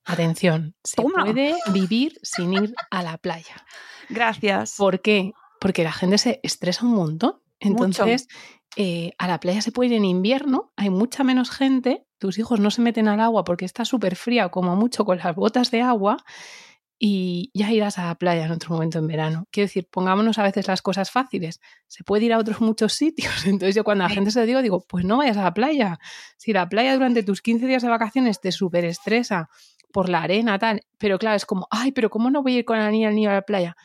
Speaker 2: Atención, se
Speaker 1: Toma.
Speaker 2: puede vivir sin ir a la playa.
Speaker 1: Gracias.
Speaker 2: ¿Por qué? Porque la gente se estresa un montón. Entonces, eh, a la playa se puede ir en invierno, hay mucha menos gente, tus hijos no se meten al agua porque está súper fría, como mucho con las botas de agua, y ya irás a la playa en otro momento en verano. Quiero decir, pongámonos a veces las cosas fáciles. Se puede ir a otros muchos sitios. Entonces yo cuando a la gente se lo digo, digo, pues no vayas a la playa. Si la playa durante tus 15 días de vacaciones te súper estresa por la arena, tal, pero claro, es como, ay, pero ¿cómo no voy a ir con la niña al niño a la playa?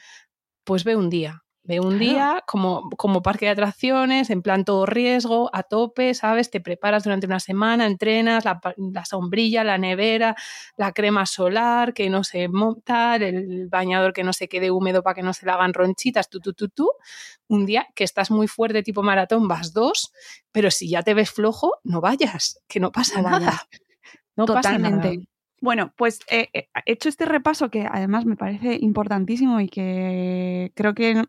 Speaker 2: Pues ve un día, Ve un día como, como parque de atracciones, en plan todo riesgo, a tope, ¿sabes? Te preparas durante una semana, entrenas, la, la sombrilla, la nevera, la crema solar, que no se monta, el bañador que no se quede húmedo para que no se le hagan ronchitas, tú, tú, tú, tú. Un día que estás muy fuerte tipo maratón, vas dos, pero si ya te ves flojo, no vayas, que no pasa
Speaker 1: No
Speaker 2: nada.
Speaker 1: vayas.
Speaker 2: No
Speaker 1: Totalmente.
Speaker 2: pasa nada.
Speaker 1: Bueno, pues eh, he hecho este repaso que además me parece importantísimo y que creo que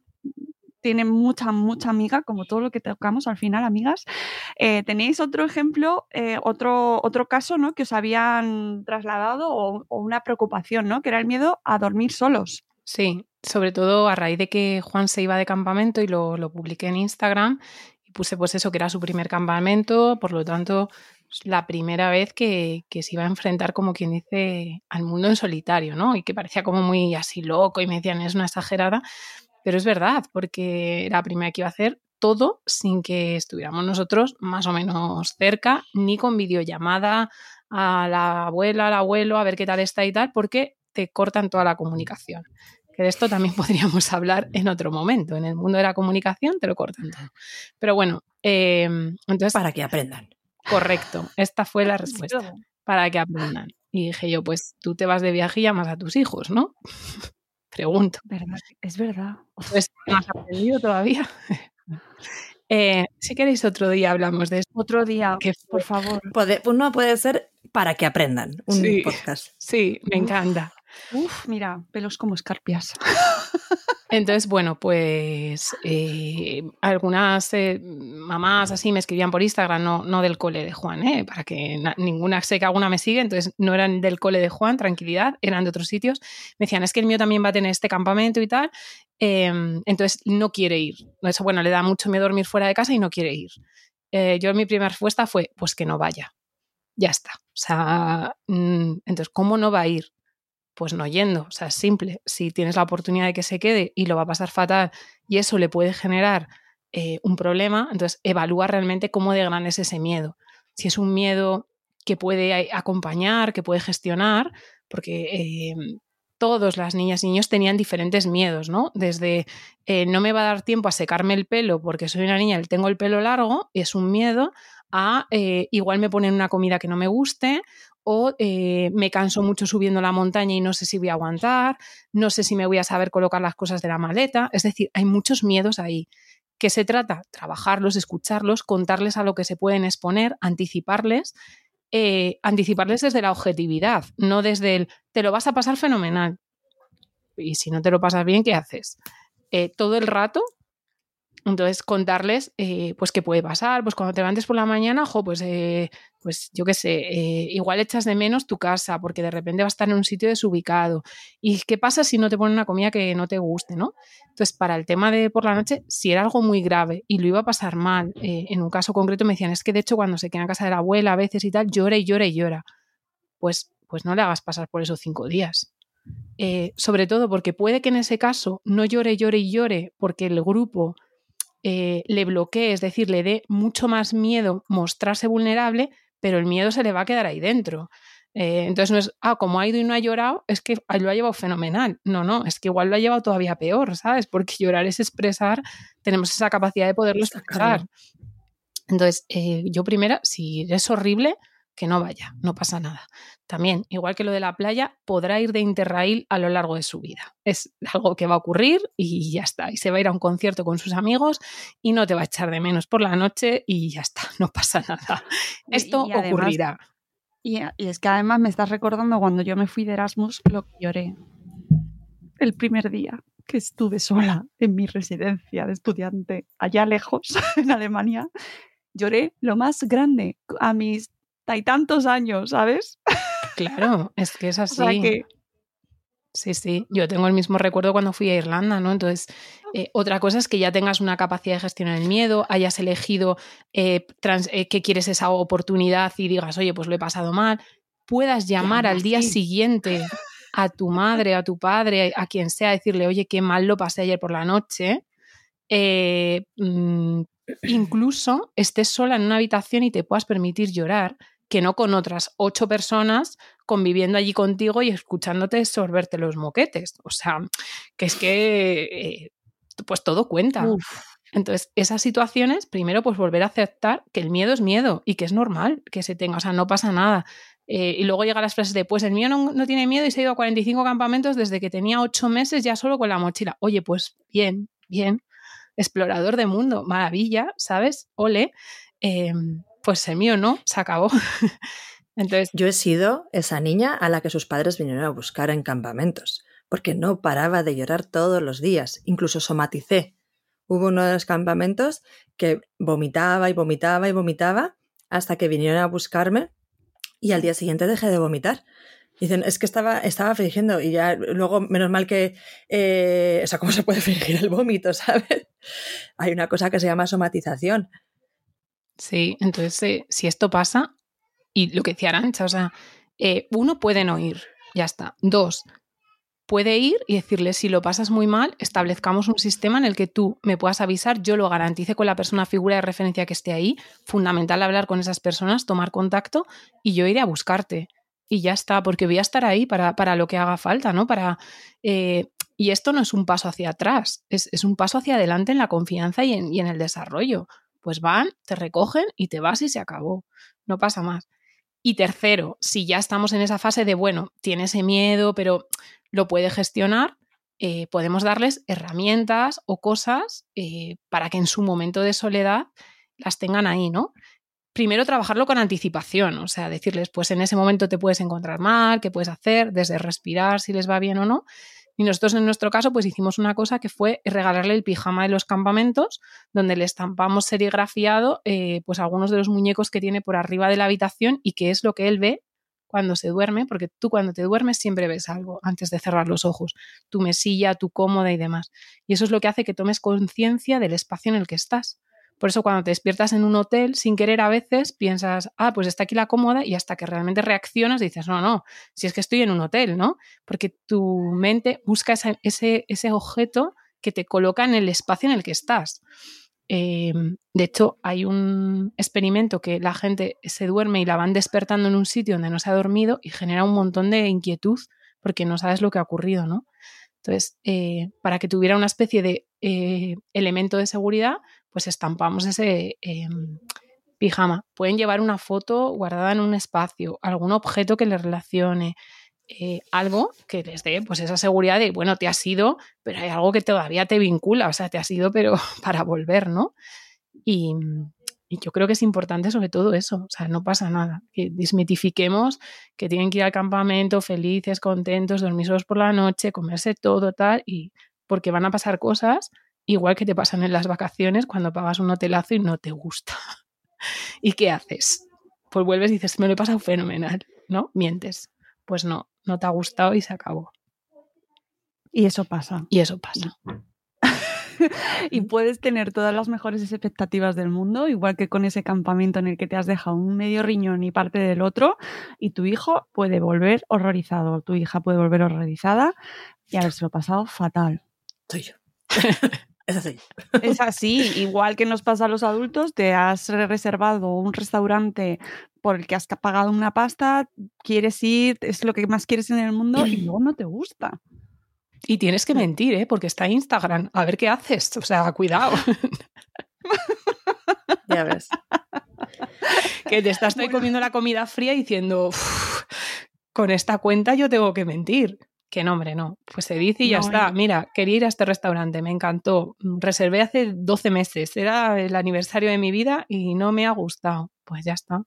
Speaker 1: tiene mucha, mucha amiga, como todo lo que tocamos al final, amigas. Eh, ¿Tenéis otro ejemplo, eh, otro, otro caso, ¿no? Que os habían trasladado o, o, una preocupación, ¿no? Que era el miedo a dormir solos.
Speaker 2: Sí, sobre todo a raíz de que Juan se iba de campamento y lo, lo publiqué en Instagram y puse pues eso, que era su primer campamento, por lo tanto, la primera vez que, que, se iba a enfrentar, como quien dice, al mundo en solitario, ¿no? Y que parecía como muy así loco y me decían, es una exagerada, pero es verdad, porque era la primera que iba a hacer todo sin que estuviéramos nosotros más o menos cerca, ni con videollamada a la abuela, al abuelo, a ver qué tal está y tal, porque te cortan toda la comunicación. Que de esto también podríamos hablar en otro momento. En el mundo de la comunicación te lo cortan todo. Pero bueno, eh, entonces...
Speaker 3: Para que aprendan.
Speaker 2: Correcto, esta fue la respuesta. Para que aprendan. Y dije yo, pues tú te vas de viaje y llamas a tus hijos, ¿no? Pregunto.
Speaker 1: ¿Verdad? Es verdad.
Speaker 2: Pues no has aprendido todavía. Eh, si queréis otro día hablamos de esto.
Speaker 1: Otro día, que por favor.
Speaker 3: Puede, uno puede ser para que aprendan un
Speaker 2: sí,
Speaker 3: podcast.
Speaker 2: Sí, me
Speaker 1: Uf.
Speaker 2: encanta.
Speaker 1: Uf, mira, pelos como escarpias.
Speaker 2: Entonces, bueno, pues eh, algunas eh, mamás así me escribían por Instagram, no, no del cole de Juan, ¿eh? para que na- ninguna, sé que alguna me sigue, entonces no eran del cole de Juan, tranquilidad, eran de otros sitios. Me decían, es que el mío también va a tener este campamento y tal, eh, entonces no quiere ir. Eso, bueno, le da mucho miedo dormir fuera de casa y no quiere ir. Eh, yo mi primera respuesta fue, pues que no vaya. Ya está. O sea, mm, entonces, ¿cómo no va a ir? Pues no yendo. O sea, es simple. Si tienes la oportunidad de que se quede y lo va a pasar fatal y eso le puede generar eh, un problema, entonces evalúa realmente cómo de grande es ese miedo. Si es un miedo que puede acompañar, que puede gestionar, porque eh, todas las niñas y niños tenían diferentes miedos, ¿no? Desde eh, no me va a dar tiempo a secarme el pelo porque soy una niña y tengo el pelo largo, es un miedo, a eh, igual me ponen una comida que no me guste o eh, me canso mucho subiendo la montaña y no sé si voy a aguantar, no sé si me voy a saber colocar las cosas de la maleta. Es decir, hay muchos miedos ahí. ¿Qué se trata? Trabajarlos, escucharlos, contarles a lo que se pueden exponer, anticiparles, eh, anticiparles desde la objetividad, no desde el te lo vas a pasar fenomenal. Y si no te lo pasas bien, ¿qué haces? Eh, todo el rato entonces, contarles, eh, pues, qué puede pasar. Pues cuando te levantes por la mañana, ojo, pues, eh, pues yo qué sé, eh, igual echas de menos tu casa porque de repente vas a estar en un sitio desubicado. ¿Y qué pasa si no te ponen una comida que no te guste, no? Entonces, para el tema de por la noche, si era algo muy grave y lo iba a pasar mal, en un caso concreto me decían, es que de hecho cuando se queda en casa de la abuela a veces y tal, llora y llora y llora. Pues, pues no le hagas pasar por esos cinco días. Sobre todo porque puede que en ese caso no llore, llore y llore porque el grupo eh, le bloquee, es decir, le dé mucho más miedo mostrarse vulnerable, pero el miedo se le va a quedar ahí dentro. Eh, entonces no es, ah, como ha ido y no ha llorado, es que lo ha llevado fenomenal. No, no, es que igual lo ha llevado todavía peor, ¿sabes? Porque llorar es expresar, tenemos esa capacidad de poderlo expresar. Entonces, eh, yo primera, si es horrible, que no vaya, no pasa nada. También, igual que lo de la playa, podrá ir de Interrail a lo largo de su vida. Es algo que va a ocurrir y ya está. Y se va a ir a un concierto con sus amigos y no te va a echar de menos por la noche y ya está, no pasa nada. Esto
Speaker 1: y además-
Speaker 2: ocurrirá.
Speaker 1: Y, y es que además me estás recordando cuando yo me fui de Erasmus lo que lloré el primer día que estuve sola en mi residencia de estudiante allá lejos en Alemania. Lloré lo más grande a mis y tantos años, ¿sabes?
Speaker 2: Claro, es que es
Speaker 1: O
Speaker 2: así.
Speaker 1: sea que
Speaker 2: Sí, sí, yo tengo el mismo recuerdo cuando fui a Irlanda, ¿no? Entonces, eh, otra cosa es que ya tengas una capacidad de gestionar el miedo, hayas elegido eh, trans- eh, que quieres esa oportunidad y digas, oye, pues lo he pasado mal, puedas llamar al día siguiente a tu madre, a tu padre, a quien sea, decirle, oye, qué mal lo pasé ayer por la noche. Eh, mm, incluso estés sola en una habitación y te puedas permitir llorar, que no con otras ocho personas conviviendo allí contigo y escuchándote sorberte los moquetes. O sea, que es que eh, pues todo cuenta.
Speaker 1: Uf.
Speaker 2: Entonces, esas situaciones, primero, pues volver a aceptar que el miedo es miedo y que es normal que se tenga, o sea, no pasa nada. Eh, y luego llegan las frases de, pues el mío no, no tiene miedo y se ha ido a 45 campamentos desde que tenía ocho meses ya solo con la mochila. Oye, pues bien, bien, explorador de mundo, maravilla, ¿sabes? Ole. Eh, pues el mío no, se acabó. Entonces,
Speaker 3: Yo he sido esa niña a la que sus padres vinieron a buscar en campamentos, porque no paraba de llorar todos los días, incluso somaticé Hubo uno de los campamentos que vomitaba y vomitaba y vomitaba hasta que vinieron a buscarme y al día siguiente dejé de vomitar. Dicen, es que estaba, estaba fingiendo y ya luego, menos mal que, eh, o sea, ¿cómo se puede fingir el vómito, sabes? Hay una cosa que se llama somatización.
Speaker 2: Sí, entonces, eh, si esto pasa, y lo que decía Arancha, o sea, eh, uno puede no ir, ya está. Dos, puede ir y decirle, si lo pasas muy mal, establezcamos un sistema en el que tú me puedas avisar, yo lo garantice con la persona figura de referencia que esté ahí, fundamental hablar con esas personas, tomar contacto y yo iré a buscarte. Y ya está, porque voy a estar ahí para, para lo que haga falta, ¿no? Para, eh, y esto no es un paso hacia atrás, es, es, un paso hacia adelante en la confianza y en, y en el desarrollo. Pues van, te recogen y te vas y se acabó. No pasa más. Y tercero, si ya estamos en esa fase de, bueno, tiene ese miedo, pero lo puede gestionar, eh, podemos darles herramientas o cosas eh, para que en su momento de soledad las tengan ahí, ¿no? Primero trabajarlo con anticipación, o sea, decirles, pues en ese momento te puedes encontrar mal, qué puedes hacer, desde respirar si les va bien o no, y nosotros en nuestro caso pues hicimos una cosa que fue regalarle el pijama de los campamentos, donde le estampamos serigrafiado eh, pues algunos de los muñecos que tiene por arriba de la habitación y que es lo que él ve cuando se duerme, porque tú cuando te duermes siempre ves algo antes de cerrar los ojos, tu mesilla, tu cómoda y demás. Y eso es lo que hace que tomes conciencia del espacio en el que estás. Por eso cuando te despiertas en un hotel, sin querer a veces piensas, ah, pues está aquí la cómoda y hasta que realmente reaccionas dices, no, no, si es que estoy en un hotel, ¿no? Porque tu mente busca ese, ese, objeto que te coloca en el espacio en el que estás. Eh, de hecho, hay un experimento que la gente se duerme y la van despertando en un sitio donde no se ha dormido y genera un montón de inquietud porque no sabes lo que ha ocurrido, ¿no? Entonces, eh, para que tuviera una especie de eh, elemento de seguridad, pues estampamos ese eh, pijama. Pueden llevar una foto guardada en un espacio, algún objeto que les relacione, eh, algo que les dé pues esa seguridad de, bueno, te has ido, pero hay algo que todavía te vincula, o sea, te has ido, pero para volver, ¿no? Y, yo creo que es importante sobre todo eso, o sea, no pasa nada, que desmitifiquemos que tienen que ir al campamento felices, contentos, dormir por la noche, comerse todo, tal, y porque van a pasar cosas igual que te pasan en las vacaciones cuando pagas un hotelazo y no te gusta. ¿Y qué haces? Pues vuelves y dices, me lo he pasado fenomenal, ¿no? Mientes. Pues no, no te ha gustado y se acabó.
Speaker 1: Y eso pasa.
Speaker 2: Y eso pasa.
Speaker 1: y puedes tener todas las mejores expectativas del mundo, igual que con ese campamento en el que te has dejado un medio riñón y parte del otro, y tu hijo puede volver horrorizado, tu hija puede volver horrorizada y haberse lo pasado fatal.
Speaker 3: Soy yo. Es así.
Speaker 1: Es así, igual que nos pasa a los adultos, te has reservado un restaurante por el que has pagado una pasta, quieres ir, es lo que más quieres en el mundo y luego no te gusta.
Speaker 2: Y tienes que mentir, ¿eh? porque está Instagram. A ver qué haces. O sea, cuidado.
Speaker 3: ya ves.
Speaker 2: Que te estás bueno. comiendo la comida fría diciendo, con esta cuenta yo tengo que mentir. Que no, hombre, no. Pues se dice y ya no, está. No. Mira, quería ir a este restaurante, me encantó. Reservé hace 12 meses, era el aniversario de mi vida y no me ha gustado. Pues ya está.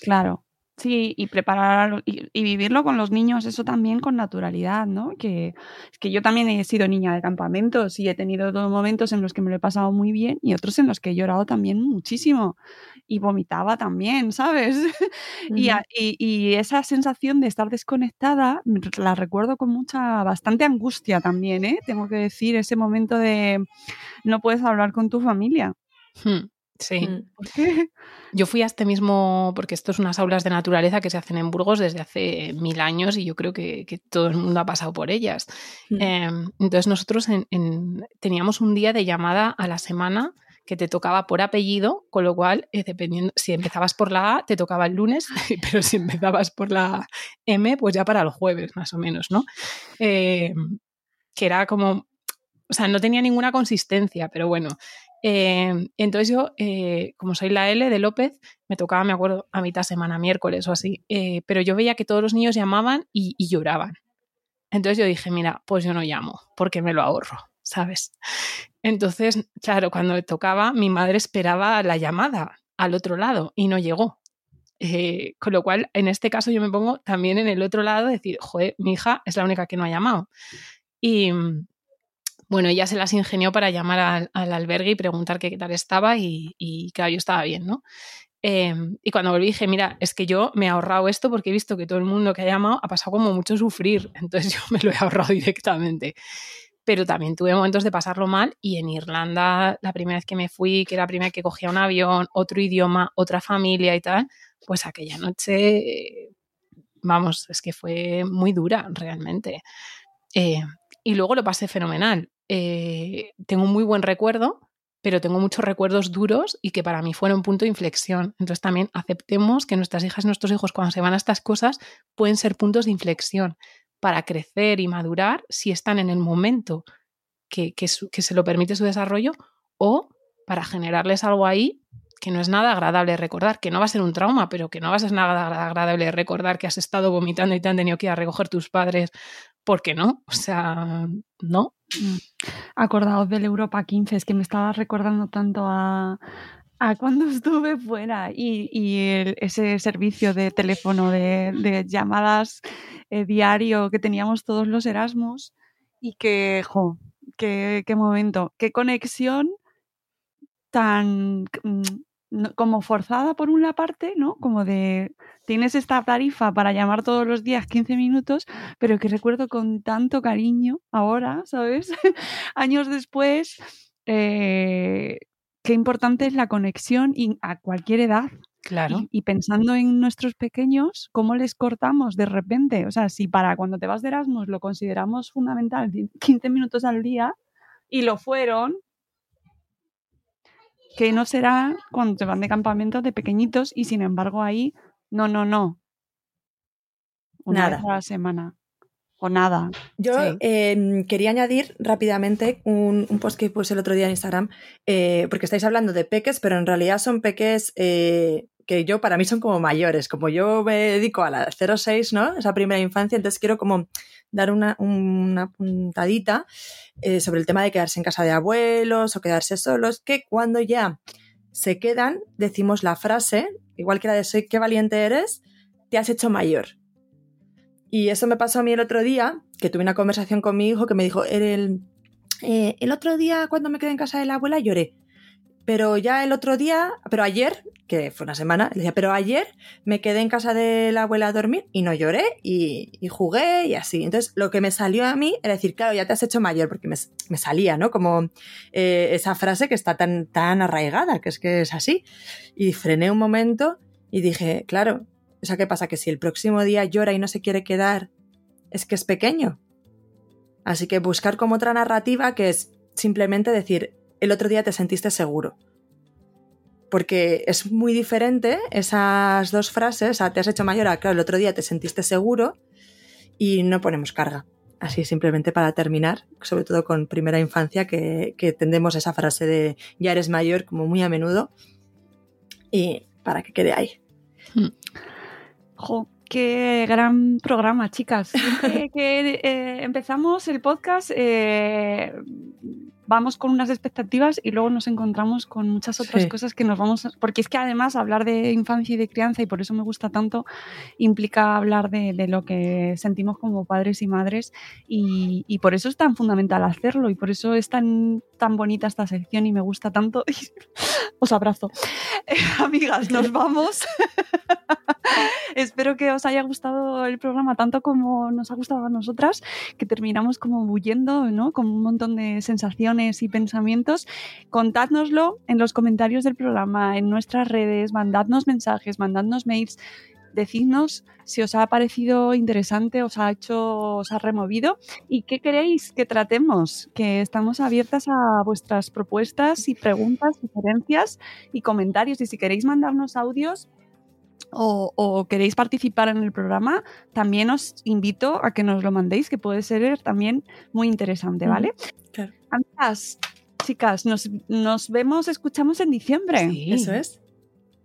Speaker 1: Claro. Sí, y preparar y, y, vivirlo con los niños, eso también con naturalidad, ¿no? Que, que yo también he sido niña de campamentos y he tenido dos momentos en los que me lo he pasado muy bien y otros en los que he llorado también muchísimo y vomitaba también, ¿sabes? Uh -huh. y, y, esa sensación de estar desconectada la recuerdo con mucha, bastante angustia también, ¿eh? Tengo que decir, ese momento de no puedes hablar con tu familia.
Speaker 2: Hmm. Sí. Yo fui a este mismo, porque esto es unas aulas de naturaleza que se hacen en Burgos desde hace mil años y yo creo que, que todo el mundo ha pasado por ellas. Mm. Eh, entonces nosotros en, en, teníamos un día de llamada a la semana que te tocaba por apellido, con lo cual, eh, dependiendo, si empezabas por la A, te tocaba el lunes, pero si empezabas por la M, pues ya para el jueves, más o menos, ¿no? Eh, que era como, o sea, no tenía ninguna consistencia, pero bueno, eh, entonces yo, eh, como soy la L de López, me tocaba, me acuerdo, a mitad semana, miércoles o así, eh, pero yo veía que todos los niños llamaban y, lloraban. Entonces yo dije, mira, pues yo no llamo, porque me lo ahorro, ¿sabes? Entonces, claro, cuando me tocaba, mi madre esperaba la llamada al otro lado y no llegó. Con lo cual, en este caso yo me pongo también en el otro lado, decir, joder, mi hija es la única que no ha llamado. Y Bueno, ella se las ingenió para llamar al, al albergue y preguntar qué tal estaba y, y claro, yo estaba bien, ¿no? Eh, y cuando volví dije, mira, es que yo me he ahorrado esto porque he visto que todo el mundo que ha llamado ha pasado como mucho sufrir, entonces yo me lo he ahorrado directamente. Pero también tuve momentos de pasarlo mal y en Irlanda, la primera vez que me fui, que era la primera vez que cogía un avión, otro idioma, otra familia y tal, pues aquella noche, vamos, es que fue muy dura realmente. Eh, y luego lo pasé fenomenal. Eh, tengo un muy buen recuerdo, pero tengo muchos recuerdos duros y que para mí fueron un punto de inflexión. Entonces también aceptemos que nuestras hijas y nuestros hijos cuando se van a estas cosas pueden ser puntos de inflexión para crecer y madurar si están en el momento que, que, que se lo permite su desarrollo o para generarles algo ahí que no es nada agradable recordar, que no va a ser un trauma, pero que no va a ser nada agradable recordar que has estado vomitando y te han tenido que ir a recoger tus padres, porque no, o sea, no.
Speaker 1: Acordaos del Europa 15, es que me estaba recordando tanto a, a cuando estuve fuera y, y ese servicio de teléfono de, llamadas eh, diario que teníamos todos los Erasmus y que, jo, qué, qué momento, qué conexión tan como forzada por una parte, ¿no? Como de tienes esta tarifa para llamar todos los días 15 minutos, pero que recuerdo con tanto cariño ahora, ¿sabes? Años después, eh, qué importante es la conexión y a cualquier edad.
Speaker 2: Claro.
Speaker 1: Y, y, pensando en nuestros pequeños, ¿cómo les cortamos de repente? O sea, si para cuando te vas de Erasmus lo consideramos fundamental, 15 minutos al día, y lo fueron, que no será cuando te van de campamento de pequeñitos y sin embargo ahí, no, no, no. Una
Speaker 3: nada.
Speaker 1: vez a la semana. O nada.
Speaker 3: Yo sí. eh, quería añadir rápidamente un, un, post que puse el otro día en Instagram, eh, porque estáis hablando de peques, pero en realidad son peques eh, que yo para mí son como mayores. Como yo me dedico a la 06, ¿no? Esa primera infancia, entonces quiero como dar una, una puntadita eh, sobre el tema de quedarse en casa de abuelos o quedarse solos, que cuando ya se quedan, decimos la frase, igual que la de soy qué valiente eres, te has hecho mayor. Y eso me pasó a mí el otro día, que tuve una conversación con mi hijo que me dijo, el, eh, el otro día cuando me quedé en casa de la abuela lloré pero ya el otro día, pero ayer, que fue una semana, decía, pero ayer me quedé en casa de la abuela a dormir y no lloré y, jugué y así. Entonces, lo que me salió a mí era decir, claro, ya te has hecho mayor, porque me, me salía, ¿no? Como eh, esa frase que está tan, tan arraigada, que es que es así. Y frené un momento y dije, claro, o sea, ¿qué pasa? Que si el próximo día llora y no se quiere quedar, es que es pequeño. Así que buscar como otra narrativa que es simplemente decir, el otro día te sentiste seguro. Porque es muy diferente esas dos frases, a te has hecho mayor, a claro, el otro día te sentiste seguro y no ponemos carga. Así simplemente para terminar, sobre todo con primera infancia, que, que tendemos esa frase de ya eres mayor como muy a menudo y para que quede ahí.
Speaker 1: Hmm. Jo, Qué gran programa, chicas. que, que eh, empezamos el podcast, eh, vamos con unas expectativas y luego nos encontramos con muchas otras sí. cosas que nos vamos. A, porque es que además hablar de infancia y de crianza, y por eso me gusta tanto, implica hablar de, de lo que sentimos como padres y madres, y, y, por eso es tan fundamental hacerlo, y por eso es tan, tan bonita esta sección y me gusta tanto. Os abrazo. Eh, amigas, nos vamos. Espero que os haya gustado el programa tanto como nos ha gustado a nosotras, que terminamos como huyendo, ¿no? Con un montón de sensaciones y pensamientos. Contádnoslo en los comentarios del programa, en nuestras redes, mandadnos mensajes, mandadnos mails, decidnos si os ha parecido interesante, os ha hecho, os ha removido y qué queréis que tratemos, que estamos abiertas a vuestras propuestas y preguntas, sugerencias y comentarios. Y si queréis mandarnos audios, o, o, queréis participar en el programa, también os invito a que nos lo mandéis, que puede ser también muy interesante, ¿vale?
Speaker 3: Claro.
Speaker 1: Amigas, chicas, nos, nos, vemos, escuchamos en diciembre.
Speaker 3: Sí, eso es.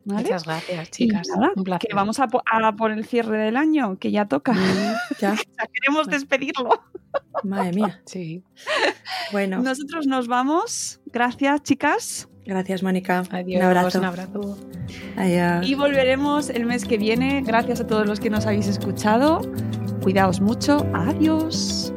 Speaker 2: ¿Vale? Muchas gracias, chicas.
Speaker 1: Nada, Un placer. Que vamos a, a, por el cierre del año, que ya toca.
Speaker 3: Mm, ya.
Speaker 1: ya queremos despedirlo.
Speaker 3: Madre mía.
Speaker 2: Sí.
Speaker 3: Bueno.
Speaker 1: Nosotros nos vamos. Gracias, chicas.
Speaker 3: Gracias, Mónica.
Speaker 2: Adiós.
Speaker 3: Un abrazo.
Speaker 2: Un abrazo.
Speaker 3: Adiós.
Speaker 1: Y volveremos el mes que viene. Gracias a todos los que nos habéis escuchado. Cuidaos mucho. Adiós.